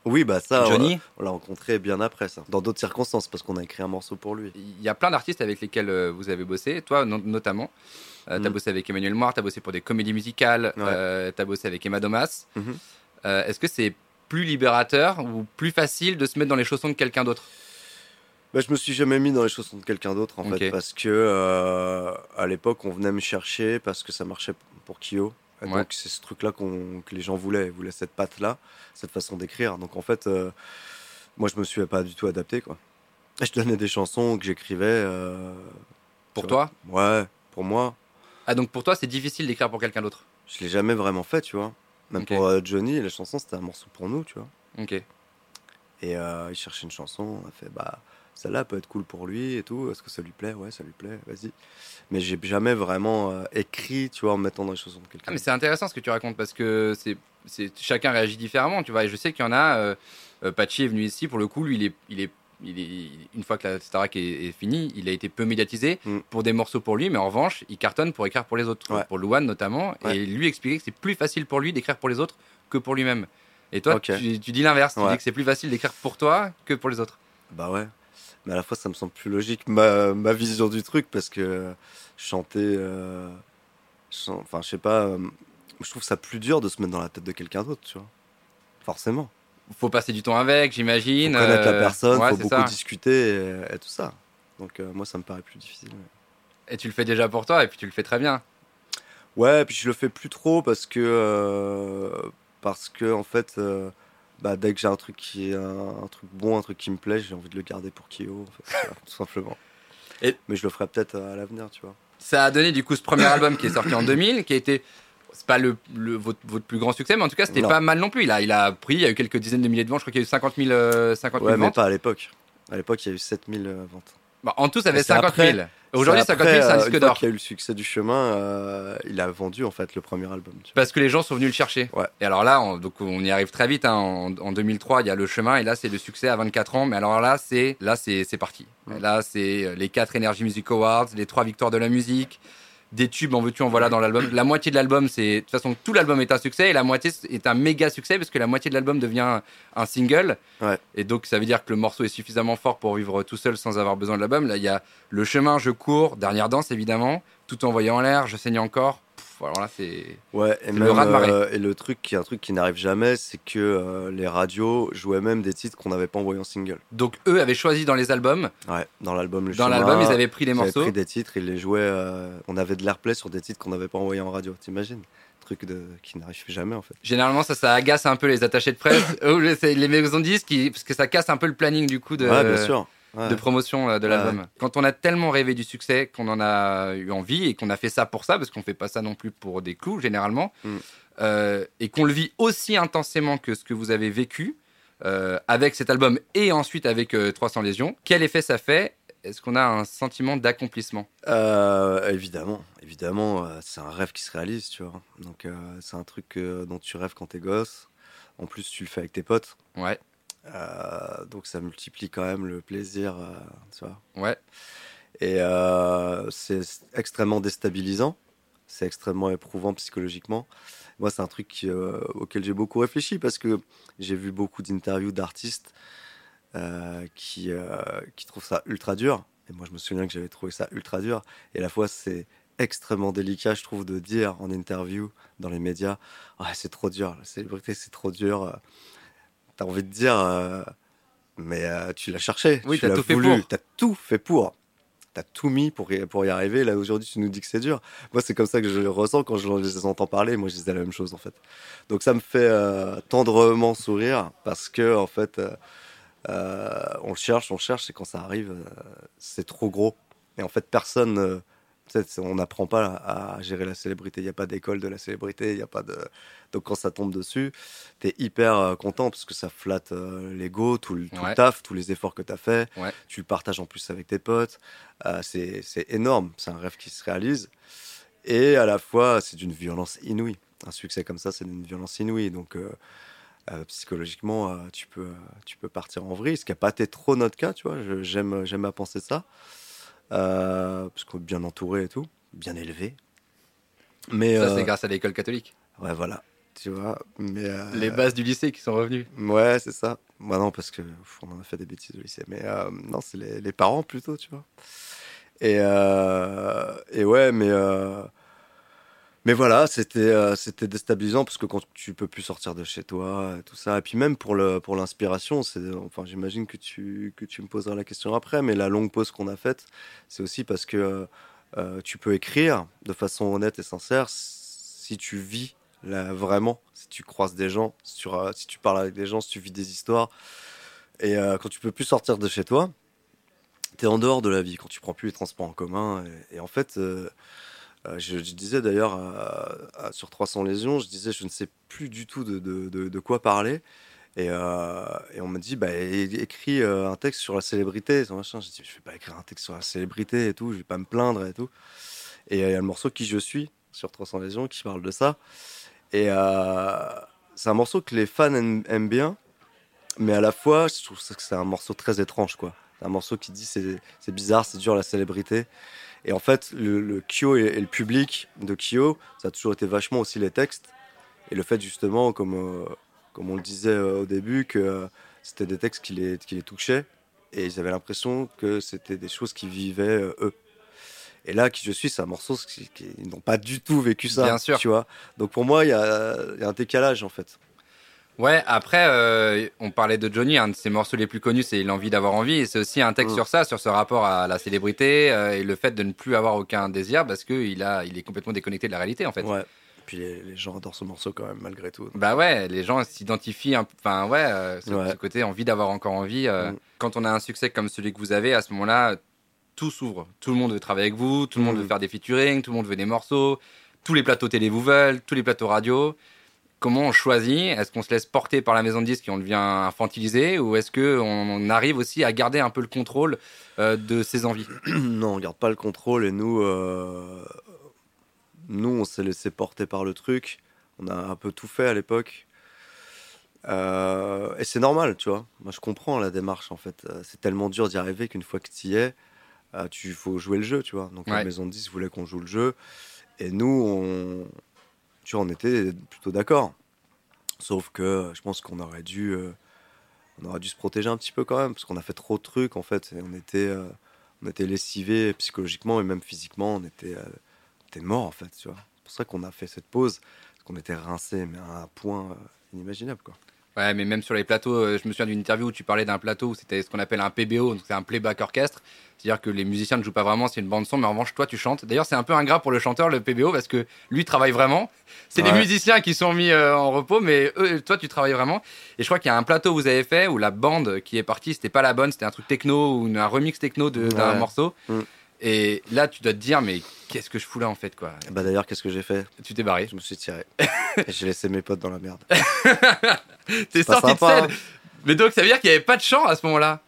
Oui, bah ça, Johnny. on- l'a rencontré bien après, ça. Dans d'autres circonstances, parce qu'on a écrit un morceau pour lui. Il y a plein d'artistes avec lesquels euh, vous avez bossé, toi no- notamment. Euh, T'as Mm. bossé avec Emmanuel Moir, t'as bossé pour des comédies musicales, Ouais. euh, t'as bossé avec Emma Domas. Mhm. Euh, Est-ce que c'est plus libérateur ou plus facile de se mettre dans les chaussons de quelqu'un d'autre? Bah, je me suis jamais mis dans les chaussons de quelqu'un d'autre en fait parce que euh, à l'époque on venait me chercher parce que ça marchait pour Kyo. Et Ouais. Donc c'est ce truc-là qu'on- que les gens voulaient, ils voulaient cette patte-là, cette façon d'écrire. Donc en fait, euh, moi je me suis pas du tout adapté quoi. Je donnais des chansons que j'écrivais. euh, Pour toi? Ouais, pour moi. Ah donc pour toi c'est difficile d'écrire pour quelqu'un d'autre? Je l'ai jamais vraiment fait, tu vois. Même pour Johnny, la chanson c'était un morceau pour nous, tu vois. Ok. Et il cherchait une chanson, on a fait bah celle-là peut être cool pour lui et tout. Est-ce que ça lui plaît? Ouais, ça lui plaît. Vas-y. Mais j'ai jamais vraiment euh, écrit, tu vois, en me mettant dans les chansons de Ah, quelqu'un. mais c'est intéressant ce que tu racontes parce que c'est, c'est chacun réagit différemment, tu vois. Et je sais qu'il y en a. Euh, euh, Patchy est venu ici pour le coup, lui il est, il est, il est une fois que la Starac est, est finie, il a été peu médiatisé Mm. pour des morceaux pour lui, mais en revanche il cartonne pour écrire pour les autres, Ouais. pour Louane notamment. Ouais. Et lui expliquait que c'est plus facile pour lui d'écrire pour les autres que pour lui-même. Et toi, tu, tu dis l'inverse, tu dis que c'est plus facile d'écrire pour toi que pour les autres. Bah ouais. Mais à la fois, ça me semble plus logique ma, ma vision du truc parce que chanter, euh, enfin, je sais pas, euh, je trouve ça plus dur de se mettre dans la tête de quelqu'un d'autre, tu vois. Forcément. Faut passer du temps avec, Faut j'imagine. connaître la euh, personne, ouais, faut beaucoup ça. discuter et, et tout ça. Donc euh, moi, ça me paraît plus difficile. Et tu le fais déjà pour toi et puis tu le fais très bien. Ouais, puis je le fais plus trop parce que parce que en fait, bah, dès que j'ai un truc qui est un, un truc bon, un truc qui me plaît, j'ai envie de le garder pour Kyo, en fait, *laughs* tu vois, tout simplement. Et- Mais je le ferai peut-être à l'avenir, tu vois. Ça a donné du coup ce premier *coughs* album qui est sorti en 2000, qui a été. C'est pas le, le- votre, votre plus grand succès, mais en tout cas, c'était pas mal non plus. Il a, il a pris, il y a eu quelques dizaines de milliers de ventes. Je crois qu'il y a eu 50 000, euh, 50 000 Ouais, mais ventes. pas à l'époque. À l'époque, il y a eu 7000 euh, ventes. Bah, en tout, ça avait C'est 50 000. après- Aujourd'hui, C'est 50 000, c'est un euh, disque une fois d'or. qu'il y a eu le succès du chemin, euh, il a vendu en fait le premier album. Parce que les gens sont venus le chercher. Ouais. Et alors là, on, donc on y arrive très vite. hein. En, en 2003, il y a le chemin, et là, c'est le succès à 24 ans. Mais alors là, c'est là, c'est c'est parti. Ouais. Là, c'est euh, les quatre Energy Music Awards, les trois victoires de la musique, des tubes en veux-tu en voilà dans l'album. La moitié de l'album, c'est de toute façon tout l'album est un succès, et la moitié est un méga succès parce que la moitié de l'album devient un single. Ouais. Et donc, ça veut dire que le morceau est suffisamment fort pour vivre tout seul sans avoir besoin de l'album. Là, il y a le chemin, je cours, dernière danse évidemment, tout envoyé en l'air, je saigne encore. Alors là, c'est Ouais, et même le euh, et le truc qui est un truc qui n'arrive jamais, c'est que euh, les radios jouaient même des titres qu'on n'avait pas envoyés en single. Donc eux avaient choisi dans les albums, Ouais, dans l'album Le dans l'album ils avaient pris les ils avaient morceaux. pris des titres, ils les jouaient. euh, on avait de l'airplay sur des titres qu'on n'avait pas envoyés en radio. T'imagines? Truc de qui n'arrive jamais en fait. Généralement ça, ça agace un peu les attachés de presse, *coughs* c'est les maisons de disques, qui- parce que ça casse un peu le planning du coup de, ouais, bien sûr. Ouais. de promotion euh, de Ouais. l'album. Quand on a tellement rêvé du succès, qu'on en a eu envie et qu'on a fait ça pour ça, parce qu'on fait pas ça non plus pour des clous généralement, Mm. euh, et qu'on le vit aussi intensément que ce que vous avez vécu euh, avec cet album et ensuite avec euh, 300 Légions, quel effet ça fait? Est-ce qu'on a un sentiment d'accomplissement? Euh, évidemment, évidemment, euh, c'est un rêve qui se réalise, tu vois. Donc euh, c'est un truc dont tu rêves quand t'es gosse. En plus, tu le fais avec tes potes. Ouais, Euh, donc ça multiplie quand même le plaisir, euh, tu vois. ouais. Et euh, c'est extrêmement déstabilisant, c'est extrêmement éprouvant psychologiquement. Moi, c'est un truc auquel j'ai beaucoup réfléchi parce que j'ai vu beaucoup d'interviews d'artistes qui, qui trouvent ça ultra dur. Et moi, je me souviens que j'avais trouvé ça ultra dur. Et à la fois, c'est extrêmement délicat, je trouve, de dire en interview, dans les médias, Ah, c'est trop dur, la célébrité, c'est trop dur. T'as envie de dire, euh, mais euh, tu l'as cherché, Oui, tu l'as tout fait voulu, pour. t'as tout fait pour. T'as tout mis pour y, pour y arriver. Là, aujourd'hui, tu nous dis que c'est dur. Moi, c'est comme ça que je le ressens quand je les entends parler. Moi, je disais la même chose, en fait. Donc, ça me fait euh, tendrement sourire parce que, en fait, on le cherche, on le cherche, et quand ça arrive, c'est trop gros. Et en fait, personne. Tu on n'apprend pas à, gérer la célébrité. Il n'y a pas d'école de la célébrité. Il y a pas de. Donc, quand ça tombe dessus, t'es hyper euh, content parce que ça flatte euh, l'ego, tout, le, tout le Ouais. taf, tous les efforts que t'as fait. Ouais. Tu le partages en plus avec tes potes. Euh, c'est énorme. C'est un rêve qui se réalise. Et à la fois, c'est d'une violence inouïe. Un succès comme ça, c'est d'une violence inouïe. Donc, euh, euh, psychologiquement, euh, tu, peux, tu peux partir en vrille. Ce qui n'a pas été trop notre cas, tu vois. J'aime à penser ça. Euh, parce qu'on est bien entouré et tout, bien élevé. Mais Ça euh, c'est grâce à l'école catholique. ouais, voilà, tu vois. Mais euh, Les bases du lycée qui sont revenues. Ouais, c'est ça. Moi, non, parce que pff, on en a fait des bêtises au lycée. Mais euh, non, c'est les, les parents plutôt, tu vois. Et, euh, et ouais, mais, mais voilà, c'était euh, c'était déstabilisant parce que quand tu peux plus sortir de chez toi, et tout ça. Et puis même pour le pour l'inspiration, c'est enfin j'imagine que tu que tu me poseras la question après, mais la longue pause qu'on a faite, c'est aussi parce que euh, tu peux écrire de façon honnête et sincère si tu vis là, vraiment, si tu croises des gens, si tu, si tu parles avec des gens, si tu vis des histoires. Et euh, quand tu peux plus sortir de chez toi, tu es en dehors de la vie, quand tu prends plus les transports en commun. Et, en fait, euh, euh, je, je disais d'ailleurs sur 300 lésions, je disais je ne sais plus du tout de, quoi parler. Et, euh, on me dit, bah, écris euh, un texte sur la célébrité. J'ai dit, je vais pas écrire un texte sur la célébrité et tout, je vais pas me plaindre et tout. Et euh, il y a le morceau Qui je suis sur 300 lésions qui parle de ça. Et euh, c'est un morceau que les fans aiment, aiment bien, mais à la fois, je trouve que c'est un morceau très étrange, quoi. Un morceau qui dit c'est bizarre, c'est dur la célébrité. Et en fait, le, le Kyo et, et le public de Kyo, ça a toujours été vachement aussi les textes. Et le fait justement, comme, euh, comme on le disait euh, au début, que euh, c'était des textes qui les, qui les touchaient. Et ils avaient l'impression que c'était des choses qui vivaient eux. Et là, qui je suis, c'est un morceau qui, qui- n'ont pas du tout vécu ça. Bien sûr. Tu vois. Donc pour moi, il y a, il y a un décalage en fait. Ouais, après, euh, on parlait de Johnny, un de ses morceaux les plus connus, c'est L'envie d'avoir envie. Et c'est aussi un texte Mm. sur ça, sur ce rapport à la célébrité euh, et le fait de ne plus avoir aucun désir parce qu'il a, il est complètement déconnecté de la réalité, en fait. Ouais. Puis les, les gens adorent ce morceau quand même, malgré tout. Bah ouais, les gens s'identifient, un- enfin ouais, euh, ce, Ouais. ce côté envie d'avoir encore envie. euh, Mm. Quand on a un succès comme celui que vous avez, à ce moment-là, tout s'ouvre. Tout le monde veut travailler avec vous, tout le monde Mm. veut faire des featuring, tout le monde veut des morceaux, tous les plateaux télé vous veulent, tous les plateaux radio. Comment on choisit? Est-ce qu'on se laisse porter par la maison de disques et on devient infantilisé? Ou est-ce que on arrive aussi à garder un peu le contrôle euh, de ses envies? *clears throat* Non, on garde pas le contrôle et nous, euh, nous, on s'est laissé porter par le truc. On a un peu tout fait à l'époque. Euh, et c'est normal, tu vois. Moi, je comprends la démarche, en fait. C'est tellement dur d'y arriver qu'une fois que tu y es, tu faut jouer le jeu, tu vois. Donc, la maison de 10 voulait qu'on joue le jeu. Et nous, on, tu vois, on était plutôt d'accord. Sauf que je pense qu'on aurait dû, euh, on aurait dû se protéger un petit peu quand même, parce qu'on a fait trop de trucs, en fait. On était, euh, on était lessivés psychologiquement et même physiquement. On était, euh, on était mort, en fait. C'est pour ça qu'on a fait cette pause, parce qu'on était rincés, mais à un point euh, inimaginable, quoi. Ouais, mais même sur les plateaux, euh, je me souviens d'une interview où tu parlais d'un plateau où c'était ce qu'on appelle un PBO, donc c'est un playback orchestre. C'est-à-dire que les musiciens ne jouent pas vraiment, c'est une bande son, mais en revanche, toi, tu chantes. D'ailleurs, c'est un peu ingrat pour le chanteur, le PBO, parce que lui travaille vraiment. C'est les Ouais. musiciens qui sont mis euh, en repos, mais eux, toi, tu travailles vraiment. Et je crois qu'il y a un plateau que vous avez fait où la bande qui est partie, c'était pas la bonne, c'était un truc techno ou une- un remix techno d'un Ouais. morceau. Mm. Et là, tu dois te dire, mais qu'est-ce que je fous là, en fait, quoi. Bah d'ailleurs, qu'est-ce que j'ai fait Tu t'es barré. Je me suis tiré. j'ai laissé mes potes dans la merde. *laughs* T'es sorti de scène. Mais donc, ça veut dire qu'il n'y avait pas de chant à ce moment-là.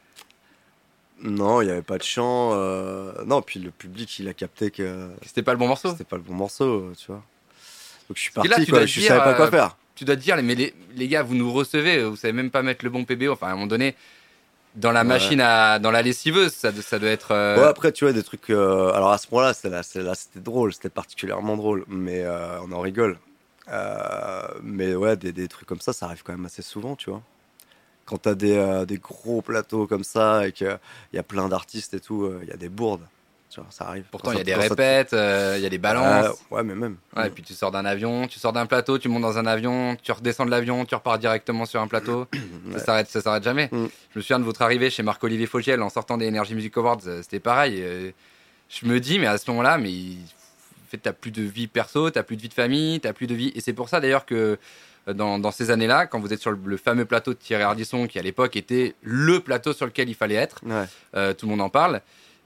Non, il n'y avait pas de chant. euh, Non, puis le public, il a capté que C'était pas le bon morceau. c'était pas le bon morceau, tu vois. Donc je suis parti, là, tu quoi. dois Je dire, savais pas quoi euh, faire. tu dois te dire, mais les, les gars, vous nous recevez, vous savez même pas mettre le bon PBO. Enfin, à un moment donné, dans la Ouais. machine à, dans la lessiveuse, ça, ça doit être. euh, Ouais, après, tu vois, des trucs. euh, Alors à ce moment-là, c'était là, c'est- là, c'était drôle, c'était particulièrement drôle, mais euh, on en rigole. Mais ouais, des, des trucs comme ça, ça arrive quand même assez souvent, tu vois. Quand t'as des, des gros plateaux comme ça et qu'il y a plein d'artistes et tout, il y a des bourdes. Ça arrive. Pourtant, il y a des répètes, euh, il y a des balances. Euh, ouais, mais même. Ouais, et puis tu sors d'un avion, tu sors d'un plateau, tu montes dans un avion, tu redescends de l'avion, tu repars directement sur un plateau. *clears throat* Ouais. Ça s'arrête, ça s'arrête jamais. Mm. Je me souviens de votre arrivée chez Marc-Olivier Fogiel en sortant des Energy Music Awards, euh, c'était pareil. Je me dis, mais à ce moment-là, mais en fait, t'as plus de vie perso, t'as plus de vie de famille, t'as plus de vie. Et c'est pour ça d'ailleurs que dans, dans ces années-là, quand vous êtes sur le, le fameux plateau de Thierry Ardisson, qui à l'époque était le plateau sur lequel il fallait être, tout le monde en parle.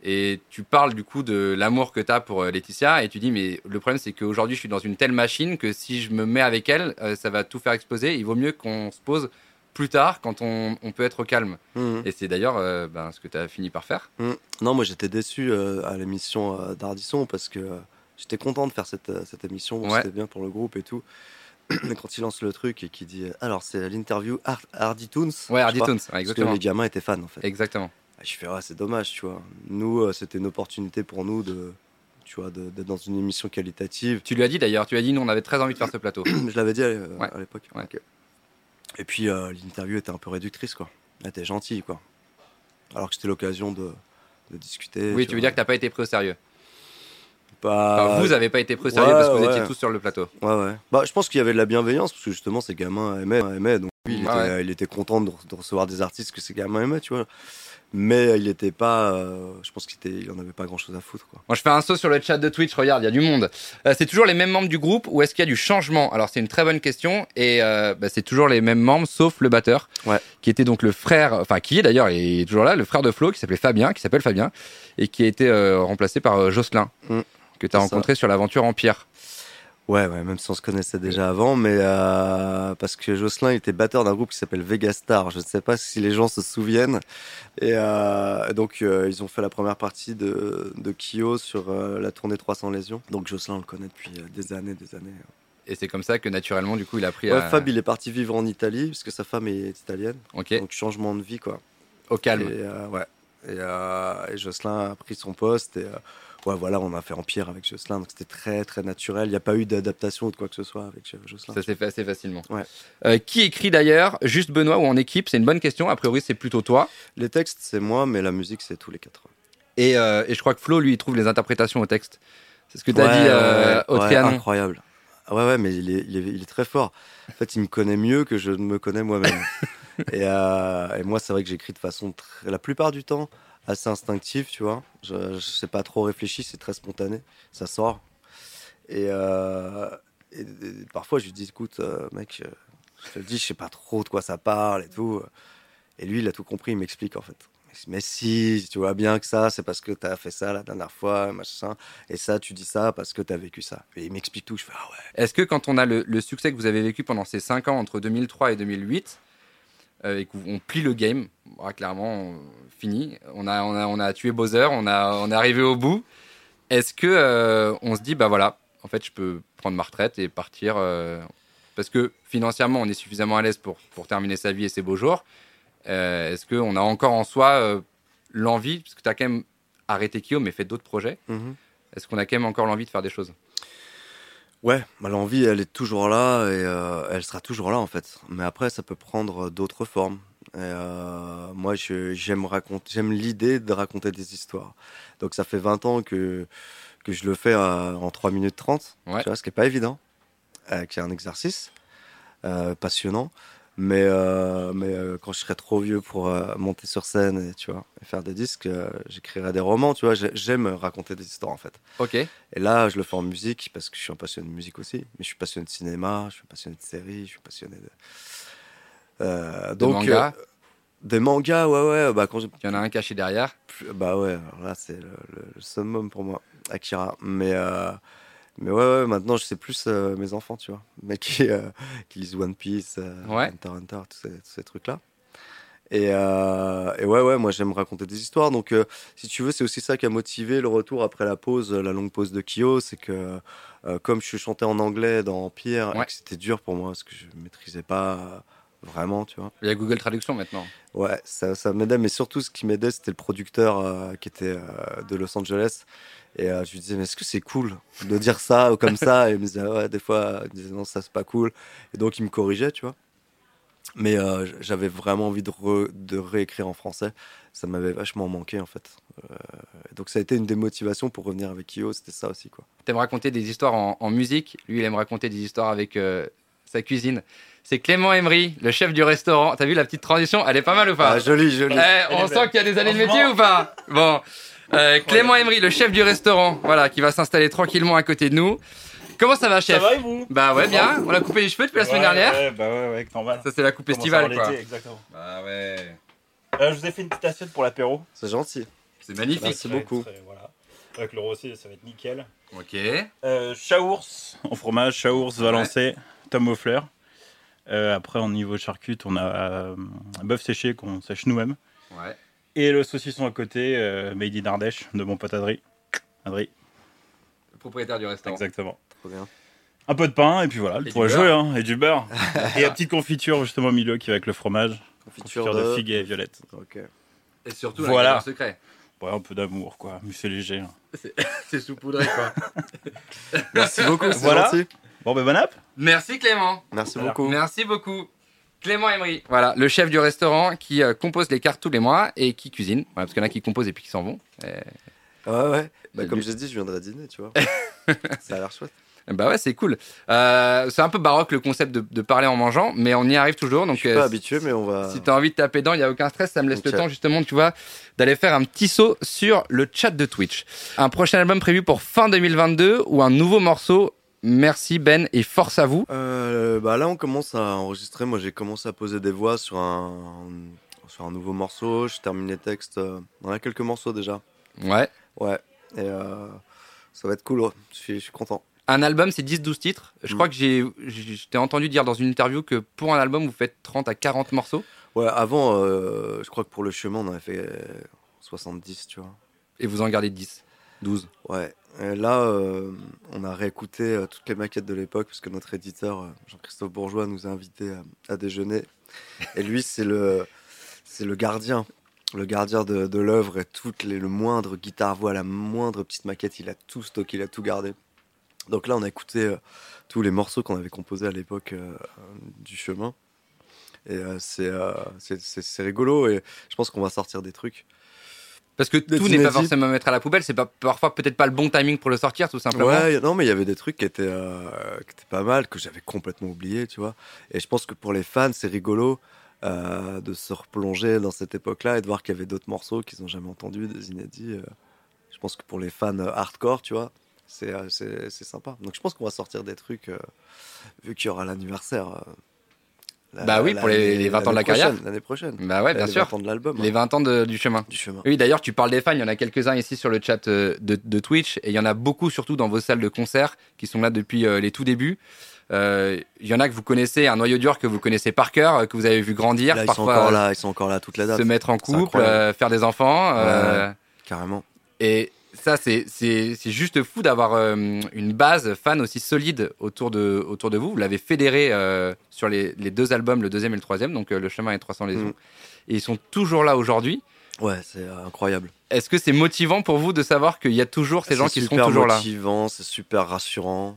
Et tu parles du coup de l'amour que tu as pour euh, Laetitia et tu dis mais le problème c'est qu'aujourd'hui je suis dans une telle machine que si je me mets avec elle euh, ça va tout faire exploser. Il vaut mieux qu'on se pose plus tard quand on, on peut être au calme. Mhm. Et c'est d'ailleurs euh, ben, ce que tu as fini par faire. Mm. Non, moi j'étais déçu euh, à l'émission euh, d'Ardisson parce que j'étais content de faire cette, cette émission, Ouais. c'était bien pour le groupe et tout. Mais *clears throat* quand il lance le truc et qu'il dit alors c'est l'interview Har- Hardy Toons, Ouais, je Hardy crois, Toons, ouais, parce que exactement. les gamins étaient fans en fait. Exactement. Ah, Je fais ouais, c'est dommage, tu vois. Nous, euh, c'était une opportunité pour nous de, tu vois, d'être dans une émission qualitative. Tu lui as dit d'ailleurs, tu lui as dit nous on avait très envie de faire ce plateau. *clears throat* je l'avais dit à, l'é- Ouais. à l'époque. Ouais. Et puis euh, l'interview était un peu réductrice, quoi. Elle était gentille, quoi. Alors que c'était l'occasion de, de discuter. oui, tu veux dire que t'as pas été pris au sérieux? Enfin, vous avez pas été pris au sérieux ouais, parce que vous étiez tous sur le plateau. Ouais, ouais. Bah, je pense qu'il y avait de la bienveillance parce que justement, ces gamins aimaient. aimaient donc, lui, il, Ouais, était, il était content de, de recevoir des artistes que ces gamins aimaient, tu vois. Mais il était pas. euh, je pense qu'il en avait pas grand chose à foutre, quoi. Moi, je fais un saut sur le chat de Twitch. Regarde, il y a du monde. Euh, c'est toujours les mêmes membres du groupe ou est-ce qu'il y a du changement? Alors, c'est une très bonne question. Et euh, bah, c'est toujours les mêmes membres, sauf le batteur, Ouais. qui était donc le frère, enfin qui est d'ailleurs, il est toujours là, le frère de Flo, qui s'appelait Fabien, qui s'appelle Fabien, et qui a été remplacé par Jocelyn, Mm. que tu as ça. rencontré sur l'aventure Empire. Ouais, ouais, même si on se connaissait déjà avant, mais euh, parce que Jocelyn il était batteur d'un groupe qui s'appelle Vegastar. Je ne sais pas si les gens se souviennent. Et euh, donc, euh, ils ont fait la première partie de, de Kyo sur la tournée 300 Lésions. Donc, Jocelyn, on le connaît depuis des années, des années. Et c'est comme ça que naturellement, du coup, il a pris Ouais, Fab, il est parti vivre en Italie, parce que sa femme est italienne. ok, Donc, changement de vie, quoi. au calme. Et, ouais. Et, et Jocelyn a pris son poste. Et ouais, voilà, on a fait Empire avec Jocelyn. Donc, c'était très, très naturel. Il n'y a pas eu d'adaptation ou de quoi que ce soit avec Jocelyn. Ça s'est fait assez facilement. Ouais. Euh, qui écrit d'ailleurs? Juste Benoît ou en équipe? C'est une bonne question. A priori, c'est plutôt toi. Les textes, c'est moi, mais la musique, c'est tous les quatre. Et, euh, et je crois que Flo, lui, il trouve les interprétations au texte. C'est ce que tu as Ouais, dit euh, ouais. Incroyable. Ouais, ouais, mais il est, il, est, il est très fort. En fait, il me connaît mieux que je ne me connais moi-même. *laughs* et, euh, et moi, c'est vrai que j'écris de façon, très- la plupart du temps, assez instinctive, tu vois. Je, je sais pas trop réfléchi, c'est très spontané, ça sort. Et, euh, parfois, je lui dis, écoute, euh, mec, euh, je te le dis, je sais pas trop de quoi ça parle et tout. Et lui, il a tout compris, il m'explique en fait. Mais si, tu vois bien que ça, c'est parce que tu as fait ça la dernière fois, machin. Et ça, tu dis ça parce que tu as vécu ça. Et il m'explique tout. Je fais, ah ouais. Est-ce que quand on a le, le succès que vous avez vécu pendant ces 5 ans entre 2003 et 2008, euh, et qu'on plie le game, voilà, clairement, on- fini, on a, on, a, on a tué Bowser, on, a, on est arrivé au bout, est-ce que euh, on se dit, bah voilà, en fait, je peux prendre ma retraite et partir euh, Parce que financièrement, on est suffisamment à l'aise pour, pour terminer sa vie et ses beaux jours. Euh, est-ce qu'on a encore en soi euh, l'envie, parce que tu as quand même arrêté Kyo, mais fait d'autres projets, Mhm. est-ce qu'on a quand même encore l'envie de faire des choses? Ouais, bah, l'envie, elle est toujours là et euh, elle sera toujours là en fait. Mais après, ça peut prendre d'autres formes. Et, euh, moi, j'aime raconter, j'aime l'idée de raconter des histoires. Donc, ça fait 20 ans que, que je le fais euh, en 3 minutes 30, Ouais. tu vois, ce qui est pas évident, euh, qui est un exercice euh, passionnant. Mais, euh, mais euh, quand je serai trop vieux pour euh, monter sur scène et, tu vois, et faire des disques, j'écrirai des romans, tu vois. J'ai- J'aime raconter des histoires en fait. Ok. Et là, je le fais en musique parce que je suis un passionné de musique aussi. Mais je suis passionné de cinéma, je suis passionné de séries, je suis passionné de. Donc, manga euh, des mangas, ouais, ouais. Bah, quand Il y en a un caché derrière. bah ouais, alors là, c'est le, le- le summum pour moi, Akira. Mais, mais ouais, ouais, maintenant, je sais plus euh, mes enfants, tu vois. Mais qui, euh, qui lisent One Piece, euh, Ouais. Hunter tous ces, trucs-là. Et, euh, et ouais, ouais, moi j'aime raconter des histoires. Donc, si tu veux, c'est aussi ça qui a motivé le retour après la pause, la longue pause de Kyo. C'est que, comme je chantais en anglais dans Empire, Ouais. c'était dur pour moi parce que je maîtrisais pas vraiment, tu vois. Il y a Google Traduction maintenant. Ouais, ça, ça m'aidait, mais surtout ce qui m'aidait, c'était le producteur euh, qui était euh, de Los Angeles. Et euh, je lui disais, mais est-ce que c'est cool de dire ça ou comme ça? Et il me disait, ouais, des fois, il me disait, non, ça c'est pas cool. Et donc il me corrigeait, tu vois. Mais euh, j'avais vraiment envie de, re- de réécrire en français. Ça m'avait vachement manqué, en fait. Euh, donc ça a été une des motivations pour revenir avec Io, c'était ça aussi, quoi. T'aimes raconter des histoires en, en musique? Lui, il aime raconter des histoires avec euh, sa cuisine. C'est Clément Emery, le chef du restaurant. T'as vu la petite transition? Elle est pas mal ou pas? Ah, joli, joli. Eh, On sent qu'il y a des années de métier ou pas? Bon. Euh, Clément Emery, le chef du restaurant, voilà, qui va s'installer tranquillement à côté de nous. Comment ça va, chef? Ça va et vous? Bah ouais, bien. On a coupé les cheveux depuis la semaine Ouais, dernière. Ouais, bah ouais, ouais, normal. Ça, c'est la coupe estivale, quoi. Exactement. Bah ouais. Euh, je vous ai fait une petite assiette pour l'apéro. C'est gentil. C'est magnifique. Merci beaucoup. très- voilà. Avec le rosé, ça va être nickel. Ok. Euh, chaours en fromage, chaours valencé, tom aux fleurs. Euh, après, en niveau charcut, on a euh, un bœuf séché qu'on sèche nous-mêmes. Ouais. Et le saucisson à côté, euh, made in Ardèche, de mon pote Adri. Adri, Le propriétaire du restaurant. exactement. Trop bien. Un peu de pain, et puis voilà, Et le beurre. jouer, hein, et du beurre. *laughs* et la petite confiture justement au milieu qui va avec le fromage. Confiture, Confiture de, figue et violette. Ok. Et surtout, Voilà. voilà. secret. Ouais, un peu d'amour, quoi. Mais c'est léger. hein. C'est *laughs* saupoudré, quoi. *laughs* Merci beaucoup, c'est Voilà. gentil. Bon, ben bon app. Merci, Clément. Merci Voilà. beaucoup. Merci beaucoup. Clément Emery. Voilà, le chef du restaurant qui euh, compose les cartes tous les mois et qui cuisine. Voilà, parce qu'il y en a qui composent et puis qui s'en vont. Et- Ouais, ouais. Bah, comme lui- j'ai dit, je viendrai dîner, tu vois. *laughs* ça a l'air chouette. Bah ouais, c'est cool. Euh, c'est un peu baroque le concept de, de parler en mangeant, mais on y arrive toujours. Donc, je suis euh, pas habitué, mais on va. si tu as envie de taper dedans, il n'y a aucun stress. Ça me laisse Ok. le temps, justement, tu vois, d'aller faire un petit saut sur le chat de Twitch. Un prochain album prévu pour fin 2022 ou un nouveau morceau. Merci Ben et force à vous. Euh, bah là, on commence à enregistrer. Moi, j'ai commencé à poser des voix sur un, sur un nouveau morceau. Je termine les textes. euh, On a quelques morceaux déjà. Ouais. Ouais. Et euh, ça va être cool. Je suis, je suis content. Un album, c'est 10-12 titres. Je Mm. crois que j'ai, j'ai- je t'ai entendu dire dans une interview que pour un album, vous faites 30 à 40 morceaux Ouais, avant, euh, je crois que pour le chemin, on avait fait euh, 70, tu vois. et vous en gardez 10, 12. Ouais. Et là, euh, on a réécouté euh, toutes les maquettes de l'époque parce que notre éditeur, euh, Jean-Christophe Bourgeois, nous a invités à, déjeuner. Et lui, c'est le, gardien, le gardien de, l'œuvre et le moindre guitare-voix, la moindre petite maquette, il a tout stocké, il a tout gardé. Donc là, on a écouté tous les morceaux qu'on avait composés à l'époque du chemin. Et c'est- c'est rigolo et je pense qu'on va sortir des trucs. Parce que tout n'est pas forcément à mettre à la poubelle, c'est pas parfois peut-être pas le bon timing pour le sortir, tout simplement. Ouais, non, mais il y avait des trucs qui étaient, euh, qui étaient pas mal, que j'avais complètement oublié, tu vois. Et je pense que pour les fans, c'est rigolo euh, de se replonger dans cette époque-là et de voir qu'il y avait d'autres morceaux qu'ils n'ont jamais entendus, des inédits. euh. je pense que pour les fans hardcore, tu vois, c'est sympa. Donc je pense qu'on va sortir des trucs, vu qu'il y aura l'anniversaire. La- Bah oui, pour les- l'année- les 20 ans de la carrière. L'année prochaine. Bah ouais, bien les sûr. 20 ans de l'album. Les hein, 20 ans de- du chemin. du chemin. Oui, d'ailleurs, tu parles des fans, il y en a quelques-uns ici sur le chat euh, de, de Twitch, et il y en a beaucoup surtout dans vos salles de concert qui sont là depuis euh, les tout débuts. Euh, Il y en a que vous connaissez, un noyau dur que vous connaissez par cœur, que vous avez vu grandir, Là, ils sont encore là, ils sont encore là toute la date. se mettre en couple, euh, faire des enfants. Carrément. Et ça, c'est c'est- c'est juste fou d'avoir euh, une base fan aussi solide autour de, autour de vous. Vous l'avez fédéré euh, sur les, les deux albums, le deuxième et le troisième, donc euh, Le Chemin et 300 Lésions. Mm. Et ils sont toujours là aujourd'hui. Ouais, c'est incroyable. Est-ce que c'est motivant pour vous de savoir qu'il y a toujours ces gens C'est qui seront super toujours là? motivant, c'est super rassurant.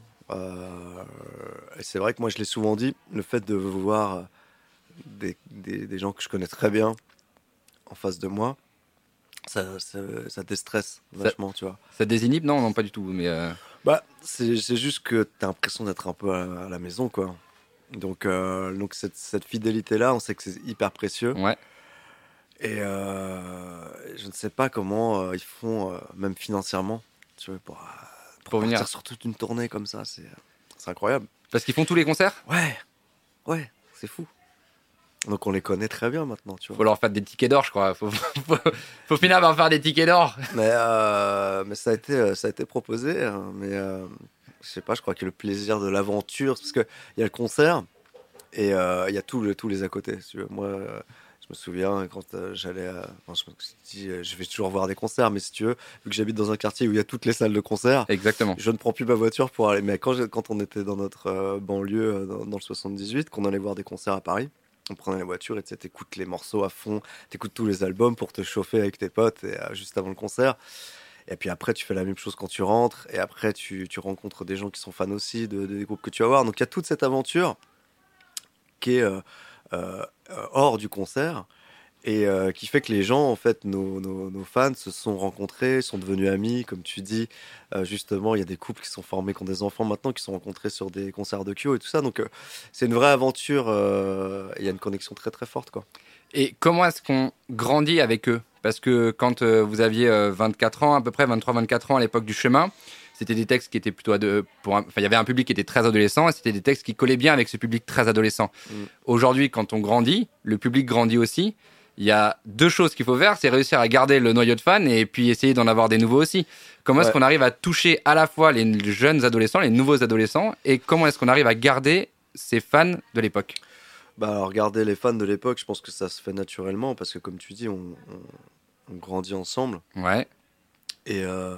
Et c'est vrai que moi, je l'ai souvent dit, le fait de voir des, des- des gens que je connais très bien en face de moi, ça, ça, ça déstresse vachement, tu vois. Ça désinhibe Non, non, pas du tout. Mais euh, Bah, c'est juste que tu as l'impression d'être un peu à, à la maison, quoi. Donc, euh, donc cette, cette fidélité-là, on sait que c'est hyper précieux. ouais. Et euh, je ne sais pas comment ils font, même financièrement, tu vois, pour, pour Pour venir. sur toute une tournée comme ça, c'est c'est incroyable. Parce qu'ils font tous les concerts? Ouais, ouais, c'est fou. Donc on les connaît très bien maintenant, tu vois. Faut leur faire des tickets d'or, je crois. Faut, faut, faut finir par faire des tickets d'or. Mais, euh, mais ça, a été, euh, ça a été proposé, hein, mais euh, je sais pas, je crois que le plaisir de l'aventure, parce qu'il y a le concert et euh, il y a le- tous les à côté. si tu veux. Moi, je me souviens quand j'allais, enfin, je me suis dit, je vais toujours voir des concerts, mais si tu veux, vu que j'habite dans un quartier où il y a toutes les salles de concert, Exactement. je ne prends plus ma voiture pour aller. Mais quand, quand on était dans notre banlieue, dans, dans le 78, qu'on allait voir des concerts à Paris, on prenait la voiture et tu écoutes les morceaux à fond, tu écoutes tous les albums pour te chauffer avec tes potes et, euh, juste avant le concert. Et puis après, tu fais la même chose quand tu rentres. Et après, tu, tu rencontres des gens qui sont fans aussi de, des groupes que tu vas voir. Donc il y a toute cette aventure qui est euh, euh, hors du concert et euh, qui fait que les gens, en fait, nos, nos- nos fans se sont rencontrés, sont devenus amis, comme tu dis. Euh, justement, il y a des couples qui sont formés, qui ont des enfants maintenant, qui sont rencontrés sur des concerts de Kyo et tout ça. Donc, euh, c'est une vraie aventure. Il y a une connexion très très forte, quoi. Et comment est-ce qu'on grandit avec eux? Parce que quand vous aviez euh, 24 ans, à peu près 23-24 ans à l'époque du chemin, c'était des textes qui étaient plutôt ado- pour un- enfin il y avait un public qui était très adolescent et c'était des textes qui collaient bien avec ce public très adolescent. Mm. Aujourd'hui, quand on grandit, le public grandit aussi. Il y a deux choses qu'il faut faire, c'est réussir à garder le noyau de fans et puis essayer d'en avoir des nouveaux aussi. Comment est-ce qu'on arrive à toucher à la fois les jeunes adolescents, les nouveaux adolescents, et comment est-ce qu'on arrive à garder ces fans de l'époque? Bah, alors, regarder les fans de l'époque, je pense que ça se fait naturellement parce que, comme tu dis, on, on- on grandit ensemble. Ouais, Et, euh,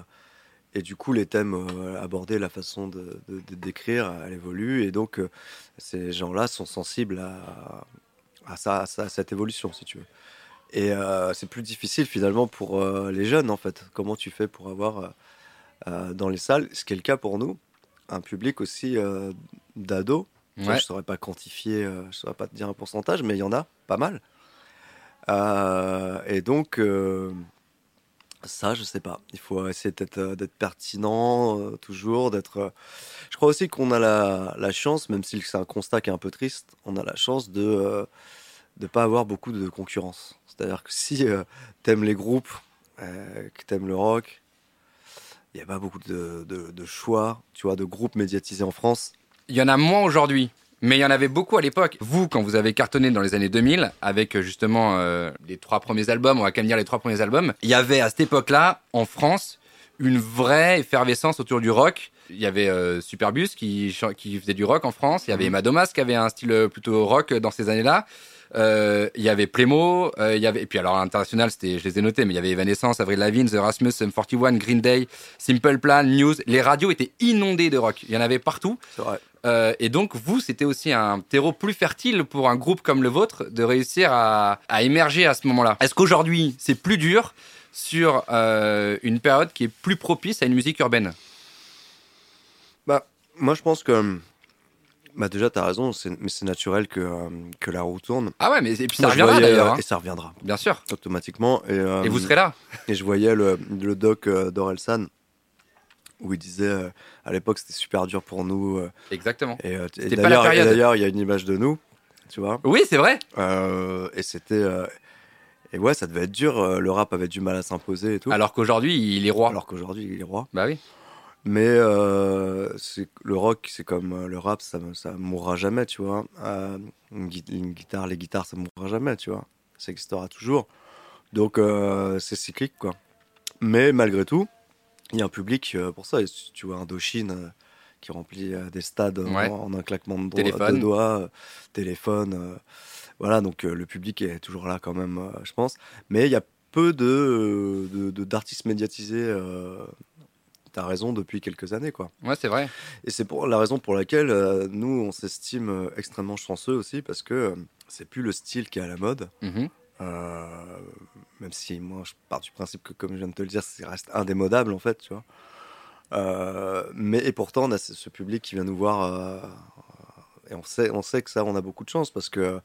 et du coup, les thèmes euh, abordés, la façon de décrire, elle évolue. Et donc, euh, ces gens-là sont sensibles à, à, ça, à cette évolution, si tu veux. Et euh, c'est plus difficile finalement pour euh, les jeunes, en fait. Comment tu fais pour avoir euh, dans les salles, ce qui est le cas pour nous, un public aussi d'ados. Ouais. Je ne saurais pas quantifier, je ne saurais pas te dire un pourcentage, mais il y en a pas mal. Et donc, ça, je sais pas. Il faut essayer d'être euh, pertinent euh, toujours, d'être. euh, Je crois aussi qu'on a la, chance, même si c'est un constat qui est un peu triste, on a la chance de de pas avoir beaucoup de concurrence. C'est-à-dire que si t'aimes les groupes, que t'aimes le rock, il n'y a pas beaucoup de, de, de choix, tu vois, de groupes médiatisés en France. Il y en a moins aujourd'hui, mais il y en avait beaucoup à l'époque. Vous, quand vous avez cartonné dans les années 2000, avec euh, justement euh, les trois premiers albums, on va quand même dire les trois premiers albums, il y avait à cette époque-là, en France, une vraie effervescence autour du rock. Il y avait euh, Superbus qui, faisait du rock en France, il y avait Mhm. Emma Domas qui avait un style plutôt rock dans ces années-là. Euh, il y avait Plémo, euh, il y avait et puis alors à l'international c'était je les ai notés mais il y avait Evanescence, Avril Lavigne, The Rasmus, Sum 41, Green Day, Simple Plan, News. Les radios étaient inondées de rock. Il y en avait partout. C'est vrai. Euh, et donc, vous, c'était aussi un terreau plus fertile pour un groupe comme le vôtre de réussir à, à émerger à ce moment-là. Est-ce qu'aujourd'hui, c'est plus dur sur euh, une période qui est plus propice à une musique urbaine? Bah, moi, je pense que Bah déjà, t'as raison, c'est- mais c'est naturel que, euh, que la roue tourne. Ah ouais, mais et puis ça Moi, reviendra d'ailleurs. hein. Et ça reviendra Bien sûr. automatiquement. Et, euh, Et vous serez là. Et je voyais le, le doc euh, d'Orelsan où il disait euh, à l'époque c'était super dur pour nous. euh, Exactement. et euh, et C'était pas la d'ailleurs, et période. d'ailleurs, il y a une image de nous, tu vois. Oui, c'est vrai. Euh, et c'était. euh, et ouais, ça devait être dur. le rap avait du mal à s'imposer et tout. Alors qu'aujourd'hui, il est roi. Alors qu'aujourd'hui, il est roi. Bah oui. Mais le rock, c'est comme le rap, ça, ça mourra jamais, tu vois. Une, gui- une guitare, les guitares, ça mourra jamais, tu vois. Ça existera toujours. Donc c'est cyclique, quoi. Mais malgré tout, il y a un public euh, pour ça. Et si tu vois Indochine euh, qui remplit euh, des stades en- Ouais. en, un claquement de, doigts- Téléphone. de doigts, téléphone. voilà, donc le public est toujours là quand même, je pense. Mais il y a peu de d'artistes médiatisés. euh, T'as raison depuis quelques années, quoi. Ouais, c'est vrai. Et c'est pour la raison pour laquelle euh, nous, on s'estime extrêmement chanceux aussi, parce que euh, c'est plus le style qui est à la mode. Mhm. Euh, même si moi, je pars du principe que, comme je viens de te le dire, ça reste indémodable, en fait, tu vois. Euh, mais et pourtant, on a ce, public qui vient nous voir, euh, et on sait, on sait que ça, on a beaucoup de chance, parce que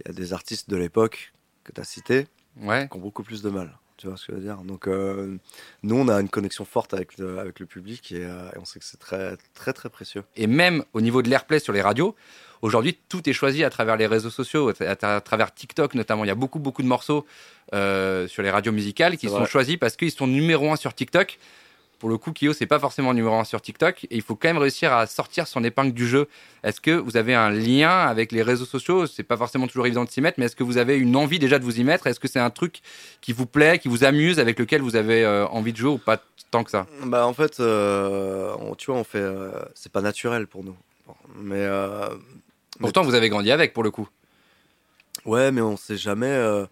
il y a des artistes de l'époque que tu as cités Ouais. qui ont beaucoup plus de mal. Tu vois ce que je veux dire Donc, euh, nous, on a une connexion forte avec le, avec le public et, euh, et on sait que c'est très, très, très précieux. Et même au niveau de l'airplay sur les radios, aujourd'hui, tout est choisi à travers les réseaux sociaux, à, tra- à travers TikTok notamment. Il y a beaucoup, beaucoup de morceaux euh, sur les radios musicales qui sont vrai. choisis parce qu'ils sont numéro un sur TikTok. Pour le coup, Kyo, c'est pas forcément numéro un sur TikTok. Et il faut quand même réussir à sortir son épingle du jeu. Est-ce que vous avez un lien avec les réseaux sociaux? C'est pas forcément toujours évident de s'y mettre, mais est-ce que vous avez une envie déjà de vous y mettre? Est-ce que c'est un truc qui vous plaît, qui vous amuse, avec lequel vous avez euh, envie de jouer ou pas tant que ça? Bah, en fait, euh, on- tu vois, on fait. euh, c'est pas naturel pour nous. Mais. euh, Pourtant, vous avez grandi avec, pour le coup. ouais, mais on sait jamais. euh,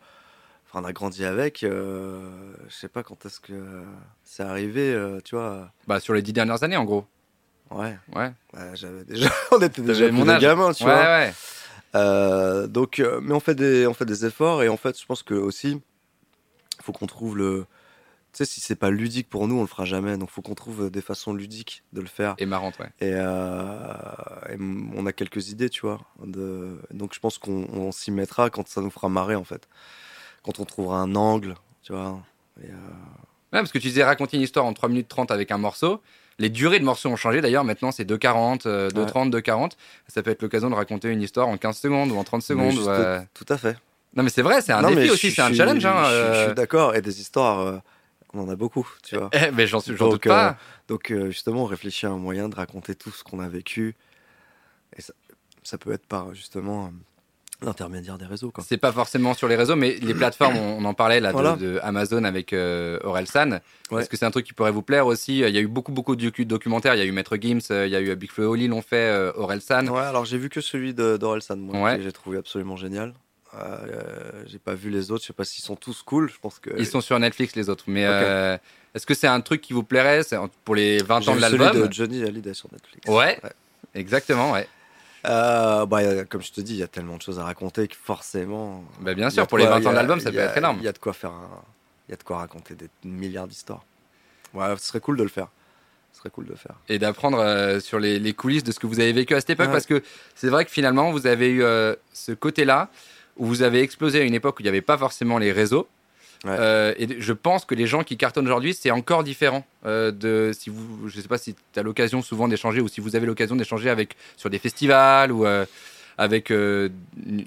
Enfin, on a grandi avec. euh, je sais pas quand est-ce que c'est arrivé, euh, tu vois. Bah, sur les dix dernières années, en gros. Ouais, Ouais. ouais, j'avais déjà. *laughs* on était déjà mon âge. gamins, tu ouais, vois. ouais. Euh, donc, euh, mais on fait des, on fait des efforts et en fait, je pense que aussi, faut qu'on trouve le. Tu sais, si c'est pas ludique pour nous, on le fera jamais. Donc, faut qu'on trouve des façons ludiques de le faire. Et marrante, ouais. Et, euh, et on a quelques idées, tu vois. De... Donc, je pense qu'on on s'y mettra quand ça nous fera marrer, en fait. Quand on trouvera un angle, tu vois. Et, euh, Ouais, parce que tu disais raconter une histoire en 3 minutes 30 avec un morceau. Les durées de morceaux ont changé d'ailleurs. Maintenant, c'est 2,40, euh, 2,30, 2,40. Ça peut être l'occasion de raconter une histoire en 15 secondes ou en 30 mais secondes. ou, euh, Tout à fait. Non, mais c'est vrai, c'est un Non, défi aussi, c'est un challenge. Hein, Je, suis- je euh. suis d'accord. Et des histoires, euh, on en a beaucoup, tu vois. Eh, mais j'en suis, Donc, pas. Donc euh, justement, on réfléchit à un moyen de raconter tout ce qu'on a vécu. Et ça, ça peut être par justement euh, l'intermédiaire des réseaux. C'est pas forcément sur les réseaux, mais les *coughs* plateformes, on, on en parlait là de, Voilà. de Amazon avec euh, Orelsan. Ouais. Est-ce que c'est un truc qui pourrait vous plaire aussi? Il y a eu beaucoup, beaucoup de docu- documentaires. Il y a eu Maître Gims, euh, il y a eu Big Flo Oli l'ont fait, euh, Orelsan. Ouais, alors j'ai vu que celui d'Orelsan, moi, Ouais. que j'ai trouvé absolument génial. Euh, euh, j'ai pas vu les autres, je sais pas s'ils sont tous cool. Je pense que Ils sont sur Netflix les autres. Mais euh, est-ce que c'est un truc qui vous plairait pour les 20 j'ai ans de vu celui l'album de Johnny Hallyday sur Netflix. Ouais. Exactement, ouais. Euh, bah, a- comme je te dis, il y a tellement de choses à raconter que forcément. Bah, bien a sûr, pour les quoi- 20 y ans a- de l'album, ça y peut a- être énorme. Il y a de quoi faire, il y a de quoi raconter des milliards d'histoires. Ouais, ce serait cool de le faire. Ce serait cool de le faire. et d'apprendre euh, sur les, les coulisses de ce que vous avez vécu à cette époque Ouais. parce que c'est vrai que finalement vous avez eu euh, ce côté-là où vous avez explosé à une époque où il n'y avait pas forcément les réseaux. Ouais. Euh, et je pense que les gens qui cartonnent aujourd'hui, c'est encore différent euh, de si vous, je sais pas si tu as l'occasion souvent d'échanger ou si vous avez l'occasion d'échanger avec sur des festivals ou euh, avec euh,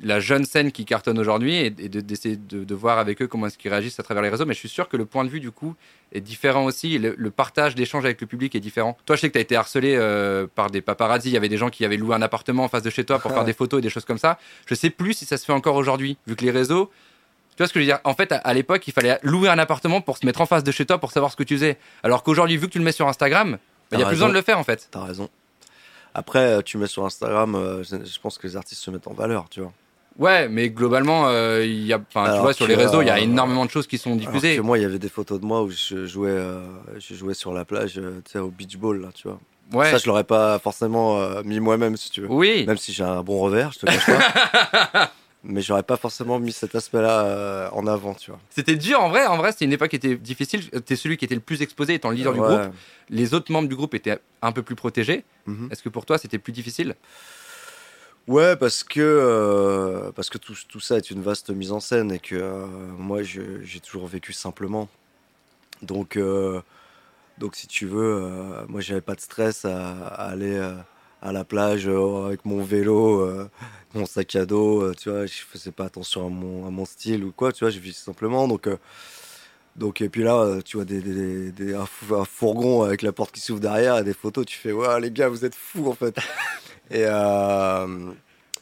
la jeune scène qui cartonne aujourd'hui et, et de- d'essayer de, de voir avec eux comment est-ce qu'ils réagissent à travers les réseaux. Mais je suis sûr que le point de vue du coup est différent aussi. Le, le partage d'échange avec le public est différent. Toi, je sais que tu as été harcelé euh, par des paparazzi. Il y avait des gens qui avaient loué un appartement en face de chez toi pour *laughs* faire des photos et des choses comme ça. Je sais plus si ça se fait encore aujourd'hui, vu que les réseaux. Tu vois ce que je veux dire? En fait, à, à l'époque, il fallait louer un appartement pour se mettre en face de chez toi pour savoir ce que tu faisais. Alors qu'aujourd'hui, vu que tu le mets sur Instagram, bah, il n'y a plus besoin de le faire en fait. T'as raison. Après, euh, tu mets sur Instagram, euh, je pense que les artistes se mettent en valeur, tu vois. Ouais, mais globalement, euh, y a, enfin, tu vois, sur les réseaux, il y a énormément de choses qui sont diffusées. que moi, il y avait des photos de moi où je jouais, euh, je jouais sur la plage, euh, tu sais, au beach ball, là, tu vois. Ouais. Ça, je l'aurais pas forcément mis moi-même, si tu veux. Oui. Même si j'ai un bon revers, je te cache pas. *laughs* mais j'aurais pas forcément mis cet aspect-là euh, en avant, tu vois. C'était dur en vrai. En vrai, c'était une époque qui était difficile. T'es celui qui était le plus exposé étant le leader du groupe. Les autres membres du groupe étaient un peu plus protégés. Mhm. Est-ce que pour toi, c'était plus difficile? Ouais, parce que, euh, parce que tout, tout ça est une vaste mise en scène et que euh, moi, j'ai toujours vécu simplement. Donc, euh, donc si tu veux, euh, moi, j'avais pas de stress à, à aller euh, à la plage euh, avec mon vélo, euh, mon sac à dos. euh, tu vois, je faisais pas attention à mon, à mon style ou quoi. Tu vois, je vis simplement. Donc, donc et puis là, tu vois des, des- des- un, fou- un fourgon avec la porte qui s'ouvre derrière et des photos. Tu fais, ouais, les gars, vous êtes fous en fait. *laughs* Et,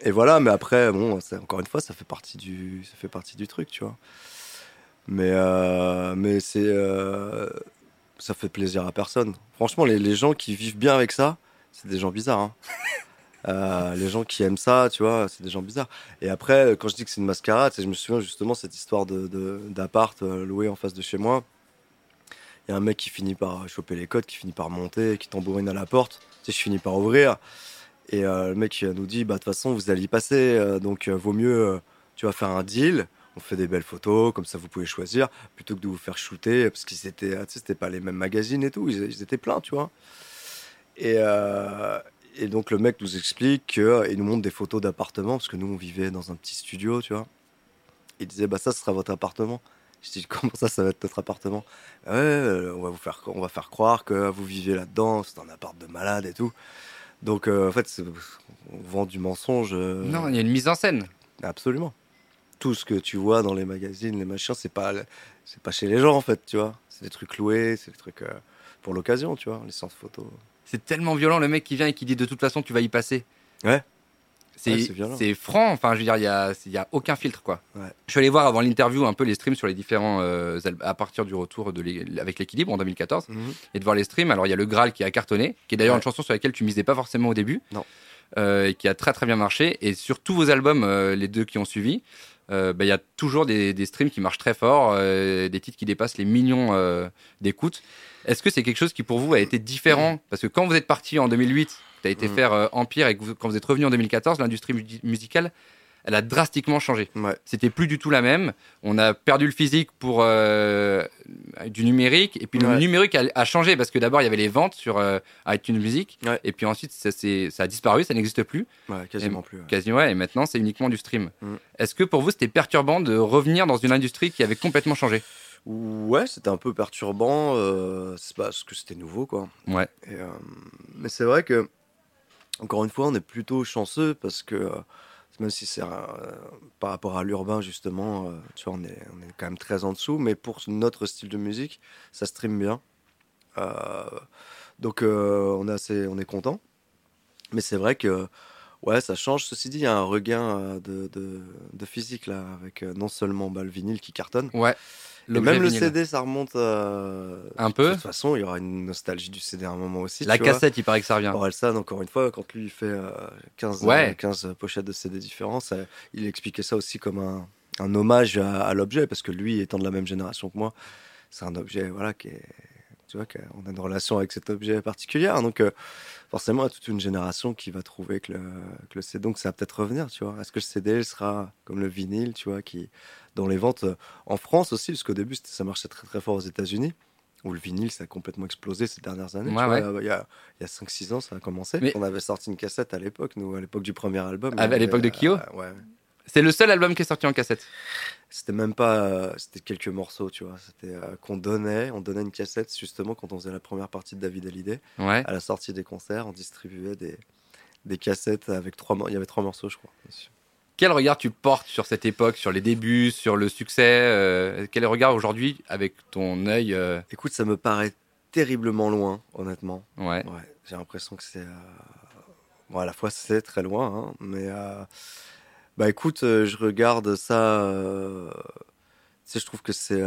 et voilà, mais après, bon, encore une fois, ça fait partie du, ça fait partie du truc, tu vois. Mais, euh, mais c'est, euh, ça fait plaisir à personne. Franchement, les, les gens qui vivent bien avec ça, c'est des gens bizarres. hein. *laughs* Euh, les gens qui aiment ça, tu vois, c'est des gens bizarres. Et après, quand je dis que c'est une mascarade, je me souviens justement cette histoire de, de- d'appart euh, loué en face de chez moi. Il y a un mec qui finit par choper les codes, qui finit par monter, qui tambourine à la porte. Tu sais, je finis par ouvrir. Et euh, le mec nous dit, bah de toute façon, vous allez y passer, euh, donc euh, vaut mieux, euh, tu vas faire un deal. On fait des belles photos, comme ça vous pouvez choisir, plutôt que de vous faire shooter, parce qu'ils étaient, tu sais, c'était pas les mêmes magazines et tout, ils, ils étaient pleins, tu vois. Et, euh, et donc le mec nous explique qu'il nous montre des photos d'appartements, parce que nous on vivait dans un petit studio, tu vois. Il disait, bah ça, ce sera votre appartement. Je dis, *laughs* comment ça, ça va être notre appartement? Ouais, euh, on va vous faire, on va faire croire que vous vivez là-dedans, c'est un appart de malade et tout. Donc, euh, en fait, on vend du mensonge. euh, Non, il y a une mise en scène. Absolument. Tout ce que tu vois dans les magazines, les machins, c'est pas, c'est pas chez les gens, en fait, tu vois. C'est des trucs loués, c'est des trucs euh, pour l'occasion, tu vois, les séances photos. C'est tellement violent le mec qui vient et qui dit de toute façon tu vas y passer. Ouais. C'est Ouais, franc, enfin je veux dire, il y a, il y a aucun filtre quoi. Ouais. Je suis allé voir avant l'interview un peu les streams sur les différents euh, à partir du retour de avec l'équilibre en 2014 et de voir les streams. Alors il y a le Graal qui a cartonné, qui est d'ailleurs Ouais. une chanson sur laquelle tu misais pas forcément au début. Non. Euh, et qui a très très bien marché. Et sur tous vos albums, euh, les deux qui ont suivi, bah, il y a toujours des, des streams qui marchent très fort, des titres qui dépassent les millions d'écoutes. Est-ce que c'est quelque chose qui pour vous a été différent Parce que quand vous êtes parti en 2008, tu as été Mm. faire euh, Empire et que vous- quand vous êtes revenu en 2014, l'industrie mu- musicale, elle a drastiquement changé. Ouais. C'était plus du tout la même. On a perdu le physique pour euh, du numérique. Et puis le numérique a, a changé parce que d'abord, il y avait les ventes sur euh, iTunes Music. Ouais. Et puis ensuite, ça, a disparu, ça n'existe plus. Quasiment plus. ouais. Quasiment, et maintenant, c'est uniquement du stream. Mm. Est-ce que pour vous, c'était perturbant de revenir dans une industrie qui avait complètement changé? Ouais, c'était un peu perturbant, euh, c'est parce que c'était nouveau, quoi. Ouais. Et, euh, mais c'est vrai que, encore une fois, on est plutôt chanceux parce que, euh, même si c'est euh, par rapport à l'urbain, justement, tu vois, on est, on est quand même très en dessous, mais pour notre style de musique, ça stream bien. Donc, on est assez, on est content. Mais c'est vrai que, ouais, ça change. Ceci dit, il y a un regain de, de, de physique, là, avec non seulement bah, le vinyle qui cartonne, Ouais. Même le. CD, ça remonte euh, Un De peu. toute façon, il y aura une nostalgie du CD à un moment aussi. La tu vois. cassette, il paraît que ça revient. Orelsan, encore une fois, quand lui il fait euh, 15, Ouais. euh, 15 pochettes de CD différents, ça- il expliquait ça aussi comme un, un hommage à, à l'objet, parce que lui, étant de la même génération que moi, c'est un objet voilà, qui est. Tu vois, qu'on a une relation avec cet objet particulière. Donc, euh, forcément, il y a toute une génération qui va trouver que le, que le CD. Donc, ça va peut-être revenir, tu vois. Est-ce que le CD il sera comme le vinyle, tu vois, qui, dans les ventes euh, en France aussi, parce qu'au début, ça marchait très très fort aux États-Unis, où le vinyle, ça a complètement explosé ces dernières années. tu Ouais, vois. ouais. Il y a, a 5-6 ans, ça a commencé. Mais- On avait sorti une cassette à l'époque, nous, à l'époque du premier album. Ah, à l'époque de Kyo euh, Ouais. C'est le seul album qui est sorti en cassette. C'était même pas. euh, c'était quelques morceaux, tu vois. C'était euh, qu'on donnait. On donnait une cassette, justement, quand on faisait la première partie de David Hallyday. Ouais. À la sortie des concerts, on distribuait des, des cassettes avec trois. Il y avait trois morceaux, je crois. Quel regard tu portes sur cette époque, sur les débuts, sur le succès euh, Quel regard aujourd'hui, avec ton œil euh, Écoute, ça me paraît terriblement loin, honnêtement. Ouais. Ouais, j'ai l'impression que c'est. euh, Bon, à la fois, c'est très loin, hein, mais. Bah écoute, je regarde ça. Tu sais, je trouve que c'est.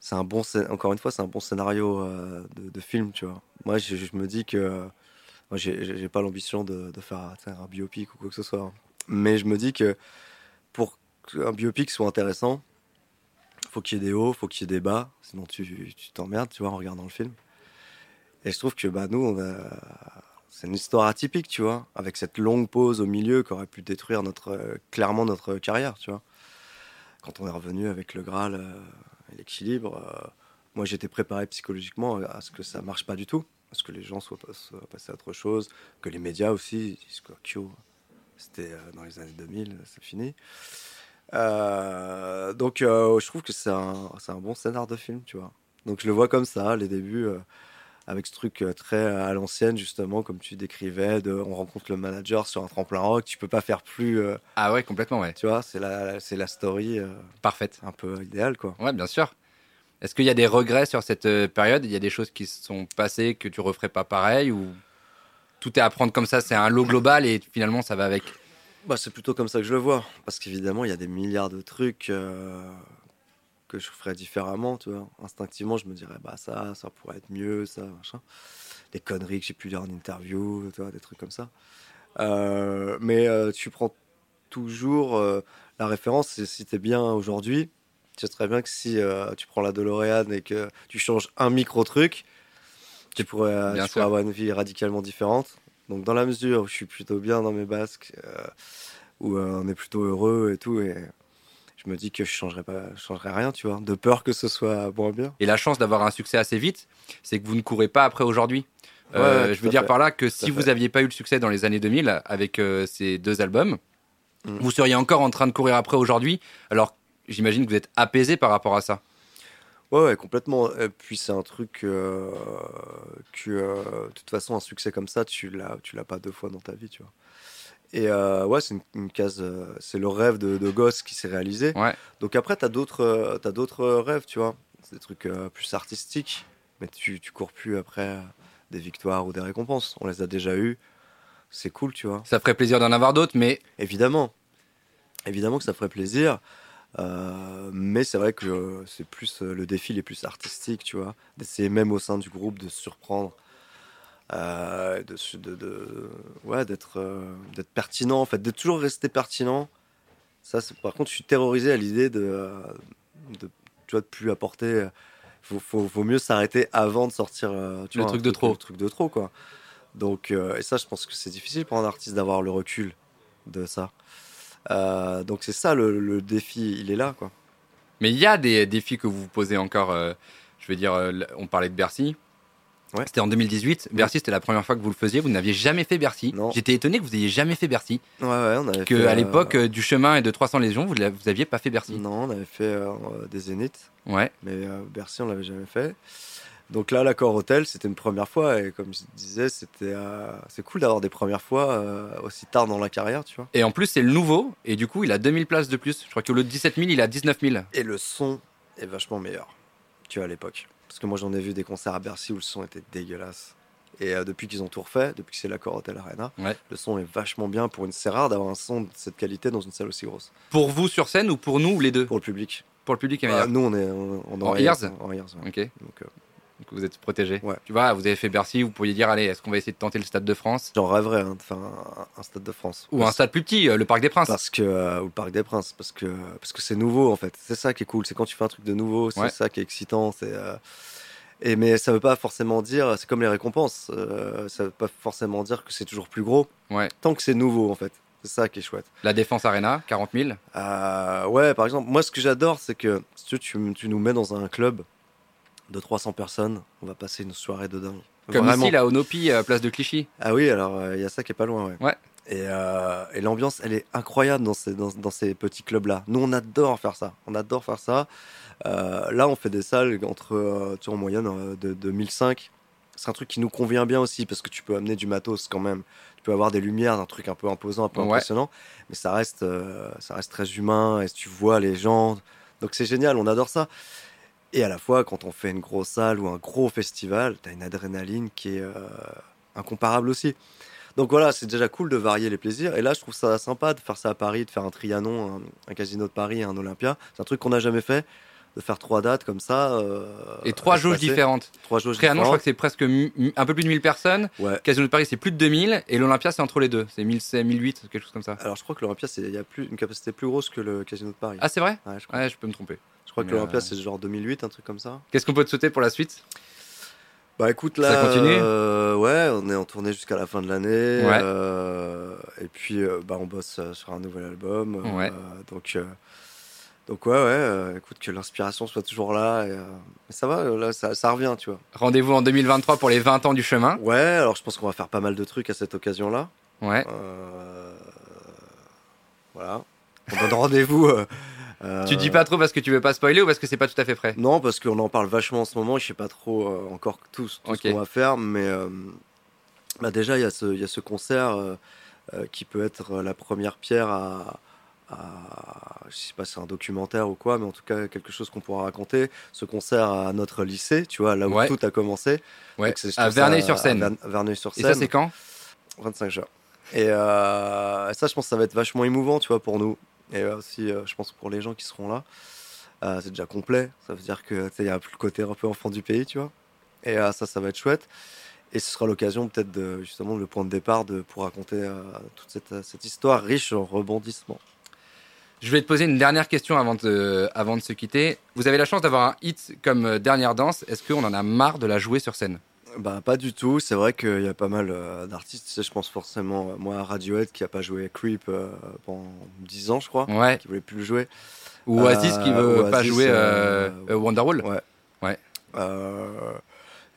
C'est un bon. Encore une fois, c'est un bon scénario de, de film, tu vois. Moi, je, je me dis que. Moi, j'ai pas l'ambition de, de faire un biopic ou quoi que ce soit. Mais je me dis que pour qu'un biopic soit intéressant, faut qu'il y ait des hauts, faut qu'il y ait des bas. Sinon, tu t'emmerdes, tu vois, en regardant le film. Et je trouve que bah, nous, c'est une histoire atypique, tu vois, avec cette longue pause au milieu qui aurait pu détruire notre, euh, clairement notre carrière, tu vois. Quand on est revenu avec le Graal euh, et l'équilibre, euh, moi j'étais préparé psychologiquement à ce que ça marche pas du tout, à ce que les gens soient, pas- soient passés à autre chose, que les médias aussi disent que c'était euh, dans les années 2000, c'est fini. Euh, donc euh, je trouve que c'est un, c'est un bon scénar de film, tu vois. Donc je le vois comme ça, les débuts, euh, avec ce truc très à l'ancienne, justement, comme tu décrivais, de, on rencontre le manager sur un tremplin rock, tu peux pas faire plus, Ah ouais, complètement, ouais. tu vois, c'est la, c'est la story Parfaite. un peu idéale, quoi. Ouais, bien sûr. Est-ce qu'il y a des regrets sur cette période? Il y a des choses qui se sont passées que tu referais pas pareil ou tout est à prendre comme ça C'est un lot global et finalement ça va avec. Bah, c'est plutôt comme ça que je le vois, parce qu'évidemment, il y a des milliards de trucs euh, que je ferais différemment, tu vois. Instinctivement, je me dirais, bah ça, ça pourrait être mieux, ça, machin. Des conneries que j'ai pu dire en interview, tu vois, des trucs comme ça. Euh, mais euh, tu prends toujours la référence, c'est si t'es bien aujourd'hui, tu sais très bien que si tu prends la DeLorean et que tu changes un micro-truc, tu pourrais, euh, Bien tu sûr. pourrais avoir une vie radicalement différente. Donc dans la mesure où je suis plutôt bien dans mes basques, euh, où euh, on est plutôt heureux et tout, et je me dis que je pas, je changerais rien, tu vois, de peur que ce soit moins bien. Et la chance d'avoir un succès assez vite, c'est que vous ne courez pas après aujourd'hui. Ouais, Euh, je veux dire fait. par là que si vous aviez pas eu le succès dans les années 2000 avec ces deux albums, Mm. vous seriez encore en train de courir après aujourd'hui. Alors j'imagine que vous êtes apaisé par rapport à ça. Ouais, ouais, complètement. Et puis c'est un truc euh, que, euh, de toute façon, un succès comme ça, tu l'as, tu l'as pas deux fois dans ta vie, tu vois. Et euh, ouais, c'est une, une case, c'est le rêve de, de gosse qui s'est réalisé. Ouais. Donc après, t'as d'autres, t'as d'autres rêves, tu vois. C'est des trucs plus artistiques, mais tu, tu cours plus après des victoires ou des récompenses. On les a déjà eues. C'est cool, tu vois. Ça ferait plaisir d'en avoir d'autres, mais Évidemment, évidemment que ça ferait plaisir, euh, mais c'est vrai que euh, c'est plus euh, le défi les plus artistique, tu vois, d'essayer même au sein du groupe de se surprendre, euh, de, se- de, de- ouais, d'être, euh, d'être pertinent en fait, de toujours rester pertinent. Ça, c'est- par contre, je suis terrorisé à l'idée de, de, tu vois, de plus apporter. Faut, faut, faut mieux s'arrêter avant de sortir tu Le vois, truc de trop. Le truc de trop, quoi. Donc, et ça, je pense que c'est difficile pour un artiste d'avoir le recul de ça. Euh, donc c'est ça le, le défi, il est là quoi. Mais il y a des défis que vous vous posez encore. euh, je veux dire, euh, on parlait de Bercy. Ouais. C'était en 2018. Bercy, c'était la première fois que vous le faisiez. Vous n'aviez jamais fait Bercy. J'étais étonné que vous ayez jamais fait Bercy. Ouais ouais, on avait Que fait, à l'époque du chemin et de 300 Légions, vous l'a- vous aviez pas fait Bercy. non, on avait fait des zéniths, Ouais. mais Bercy on l'avait jamais fait. Donc là, l'accord hôtel, c'était une première fois et comme je disais, c'était euh, c'est cool d'avoir des premières fois euh, aussi tard dans la carrière, tu vois. Et en plus, c'est le nouveau. Et du coup, il a 2000 places de plus. Je crois lieu de 17 000, il a 19 000. Et le son est vachement meilleur, tu vois à l'époque. Parce que moi j'en ai vu des concerts à Bercy où le son était dégueulasse. Et euh, depuis qu'ils ont tout refait, depuis que c'est l'accord hôtel Arena, Ouais. le son est vachement bien pour une. C'est rare d'avoir un son de cette qualité dans une salle aussi grosse. Pour vous sur scène ou pour nous ou les deux? Pour le public. Pour le public, Ah, meilleur. nous, on est on, on En est ears? En ears, ouais. Ok. Donc, Donc vous êtes protégé. Ouais. Tu vois, vous avez fait Bercy, vous pourriez dire allez, est-ce qu'on va essayer de tenter le Stade de France? J'en rêverais hein, de faire un, un Stade de France. Ou un stade plus petit, euh, le Parc des Princes Parce que, euh, ou le Parc des Princes, parce que parce que c'est nouveau en fait. C'est ça qui est cool. C'est quand tu fais un truc de nouveau, c'est Ouais. ça qui est excitant. C'est euh, et mais ça veut pas forcément dire. C'est comme les récompenses. euh, ça veut pas forcément dire que c'est toujours plus gros. Ouais. Tant que c'est nouveau en fait. C'est ça qui est chouette. La Défense Arena, 40 000. Euh, ouais, par exemple, moi ce que j'adore, c'est que si tu, tu, tu nous mets dans un club de 300 personnes, on va passer une soirée de dingue. Comme Vraiment. ici, là, au Nopi, euh, place de Clichy. Ah oui, alors il y a ça qui est pas loin, ouais. Ouais. Et, euh, et l'ambiance, elle est incroyable dans ces, dans, dans ces petits clubs-là. Nous, on adore faire ça. On adore faire ça. Euh, là, on fait des salles entre, euh, tu vois, en moyenne euh, de, de 1005. C'est un truc qui nous convient bien aussi parce que tu peux amener du matos quand même. Tu peux avoir des lumières, un truc un peu imposant, un peu Ouais. impressionnant. Mais ça reste, euh, ça reste très humain et tu vois les gens. Donc c'est génial, on adore ça. Et à la fois, quand on fait une grosse salle ou un gros festival, tu as une adrénaline qui est euh, incomparable aussi. Donc voilà, c'est déjà cool de varier les plaisirs. Et là, je trouve ça sympa de faire ça à Paris, de faire un Trianon, un, un casino de Paris, un Olympia. C'est un truc qu'on n'a jamais fait, de faire trois dates comme ça. euh, Et trois jauges différentes. Trois jauges Trianon, je crois que c'est presque un peu plus de 1000 personnes. Ouais. Casino de Paris, c'est plus de 2000. Et l'Olympia, c'est entre les deux. C'est 1000, c'est 1008, quelque chose comme ça. Alors je crois que l'Olympia, il y a plus une capacité plus grosse que le casino de Paris. Ah, c'est vrai? Ouais, je crois, Ouais, je peux me tromper. Je crois que mais, l'Olympia, euh, c'est genre 2008, un truc comme ça. Qu'est-ce qu'on peut te souhaiter pour la suite? Bah écoute, Ça là, continue? euh, ouais, on est en tournée jusqu'à la fin de l'année. Ouais. euh, et puis, euh, bah, on bosse euh, sur un nouvel album. euh, Ouais. donc, euh, donc, ouais, ouais. euh, écoute, que l'inspiration soit toujours là. Et, euh, ça va, là, ça, ça revient, tu vois. Rendez-vous en 2023 pour les 20 ans du chemin. Ouais, alors je pense qu'on va faire pas mal de trucs à cette occasion-là. Ouais. Euh, voilà. On donne rendez-vous. Tu dis pas trop parce que tu veux pas spoiler ou parce que c'est pas tout à fait frais Non, parce qu'on en parle vachement en ce moment. Je sais pas trop euh, encore tout, ce qu'on va faire, mais euh, bah déjà il y, a ce- il y a ce concert euh, qui peut être la première pierre à, à- je sais pas si c'est un documentaire ou quoi, mais en tout cas quelque chose qu'on pourra raconter. Ce concert à notre lycée, tu vois, là où Ouais. tout a commencé. Ouais. À Verneuil-sur-Seine. Verneuil-sur-Seine. Et ça, c'est quand? 25 juin. Et euh, ça, je pense que ça va être vachement émouvant, tu vois, pour nous. Et aussi, euh, je pense que pour les gens qui seront là, euh, c'est déjà complet. Ça veut dire que il y a plus le côté un peu enfant du pays, tu vois. Et euh, ça, ça va être chouette. Et ce sera l'occasion peut-être de justement le point de départ pour raconter toute cette, histoire riche en rebondissements. Je vais te poser une dernière question avant de, avant de se quitter. Vous avez la chance d'avoir un hit comme Dernière Danse. Est-ce qu'on en a marre de la jouer sur scène? Bah pas du tout, c'est vrai qu'il y a pas mal euh, d'artistes, tu sais, je pense forcément, euh, moi Radiohead qui a pas joué Creep euh, pendant 10 ans je crois, Ouais. qui voulait plus le jouer. Ou Oasis qui veut Euh, pas jouer Wonderwall Ouais. Ouais.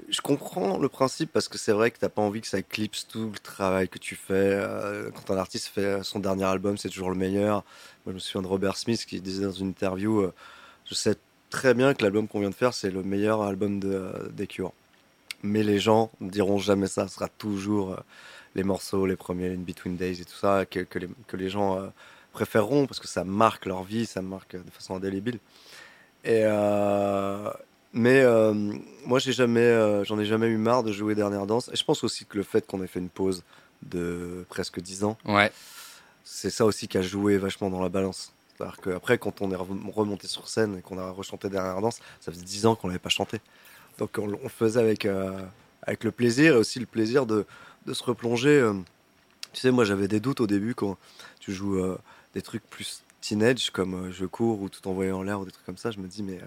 Je comprends le principe parce que c'est vrai que t'as pas envie que ça éclipse tout le travail que tu fais. Quand un artiste fait son dernier album, c'est toujours le meilleur. Moi, je me souviens de Robert Smith qui disait dans une interview Je sais très bien que l'album qu'on vient de faire, c'est le meilleur album de, des Cure. Mais les gens ne diront jamais ça. Ce sera toujours euh, les morceaux, les premiers In Between Days et tout ça que, que, les, que les gens euh, préféreront parce que ça marque leur vie, ça marque de façon indélébile. Et euh, mais euh, moi, j'ai jamais, euh, j'en ai jamais eu marre de jouer Dernière Danse. Et je pense aussi que le fait qu'on ait fait une pause de presque 10 ans, Ouais. c'est ça aussi qui a joué vachement dans la balance. C'est-à-dire qu'après, quand on est re- remonté sur scène et qu'on a rechanté Dernière Danse, ça faisait 10 ans qu'on n'avait pas chanté. Donc on, on le faisait avec, euh, avec le plaisir et aussi le plaisir de, de se replonger. euh. Tu sais, moi j'avais des doutes au début quand tu joues euh, des trucs plus teenage comme je cours ou tout envoyer en l'air ou des trucs comme ça. Je me dis, mais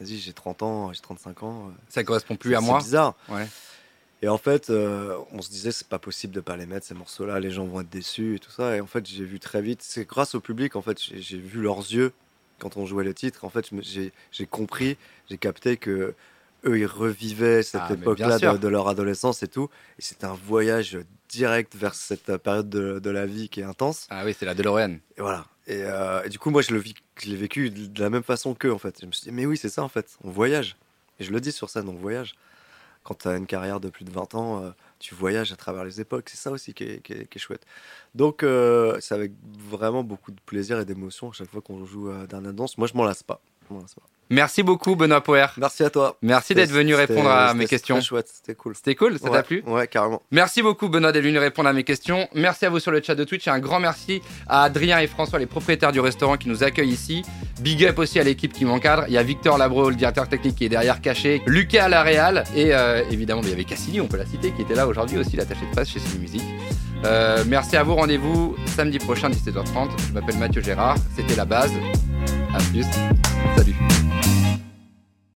vas-y, j'ai 30 ans, j'ai 35 ans. Ça correspond plus à c'est moi. bizarre. Ouais. Et en fait, euh, on se disait, c'est pas possible de pas les mettre, ces morceaux-là, les gens vont être déçus et tout ça. Et en fait, j'ai vu très vite, c'est grâce au public, en fait, j'ai vu leurs yeux quand on jouait les titres. En fait, j'ai compris, j'ai capté que eux, ils revivaient cette Ah, époque-là de, de leur adolescence et tout. Et c'était un voyage direct vers cette période de, de la vie qui est intense. Ah oui, c'est la DeLorean. Et voilà. Et, euh, et du coup, moi, je l'ai vécu de la même façon qu'eux, en fait. Je me suis dit, mais oui, c'est ça, en fait. On voyage. Et je le dis sur scène, on voyage. Quand tu as une carrière de plus de 20 ans, euh, tu voyages à travers les époques. C'est ça aussi qui est, qui est- qui est chouette. Donc, euh, c'est avec vraiment beaucoup de plaisir et d'émotion à chaque fois qu'on joue Dernière Danse. Moi, je m'en lasse pas. Pas. Merci beaucoup, Benoît Poer. Merci à toi. Merci d'être venu C'était- répondre à c'était mes questions. Très chouette, c'était cool. C'était cool, ça ouais, t'a plu Ouais, carrément. Merci beaucoup Benoît d'être venu répondre à mes questions. Merci à vous sur le chat de Twitch et un grand merci à Adrien et François, les propriétaires du restaurant qui nous accueillent ici. Big up aussi à l'équipe qui m'encadre. Il y a Victor Labro, le directeur technique qui est derrière caché, Lucas à la Réal et euh, évidemment il y avait Cassini, on peut la citer, qui était là aujourd'hui aussi, l'attaché de presse chez Sony Music. Euh, merci à vous, rendez-vous samedi prochain 17h30. Je m'appelle Mathieu Gérard, c'était la base. À plus. Salut.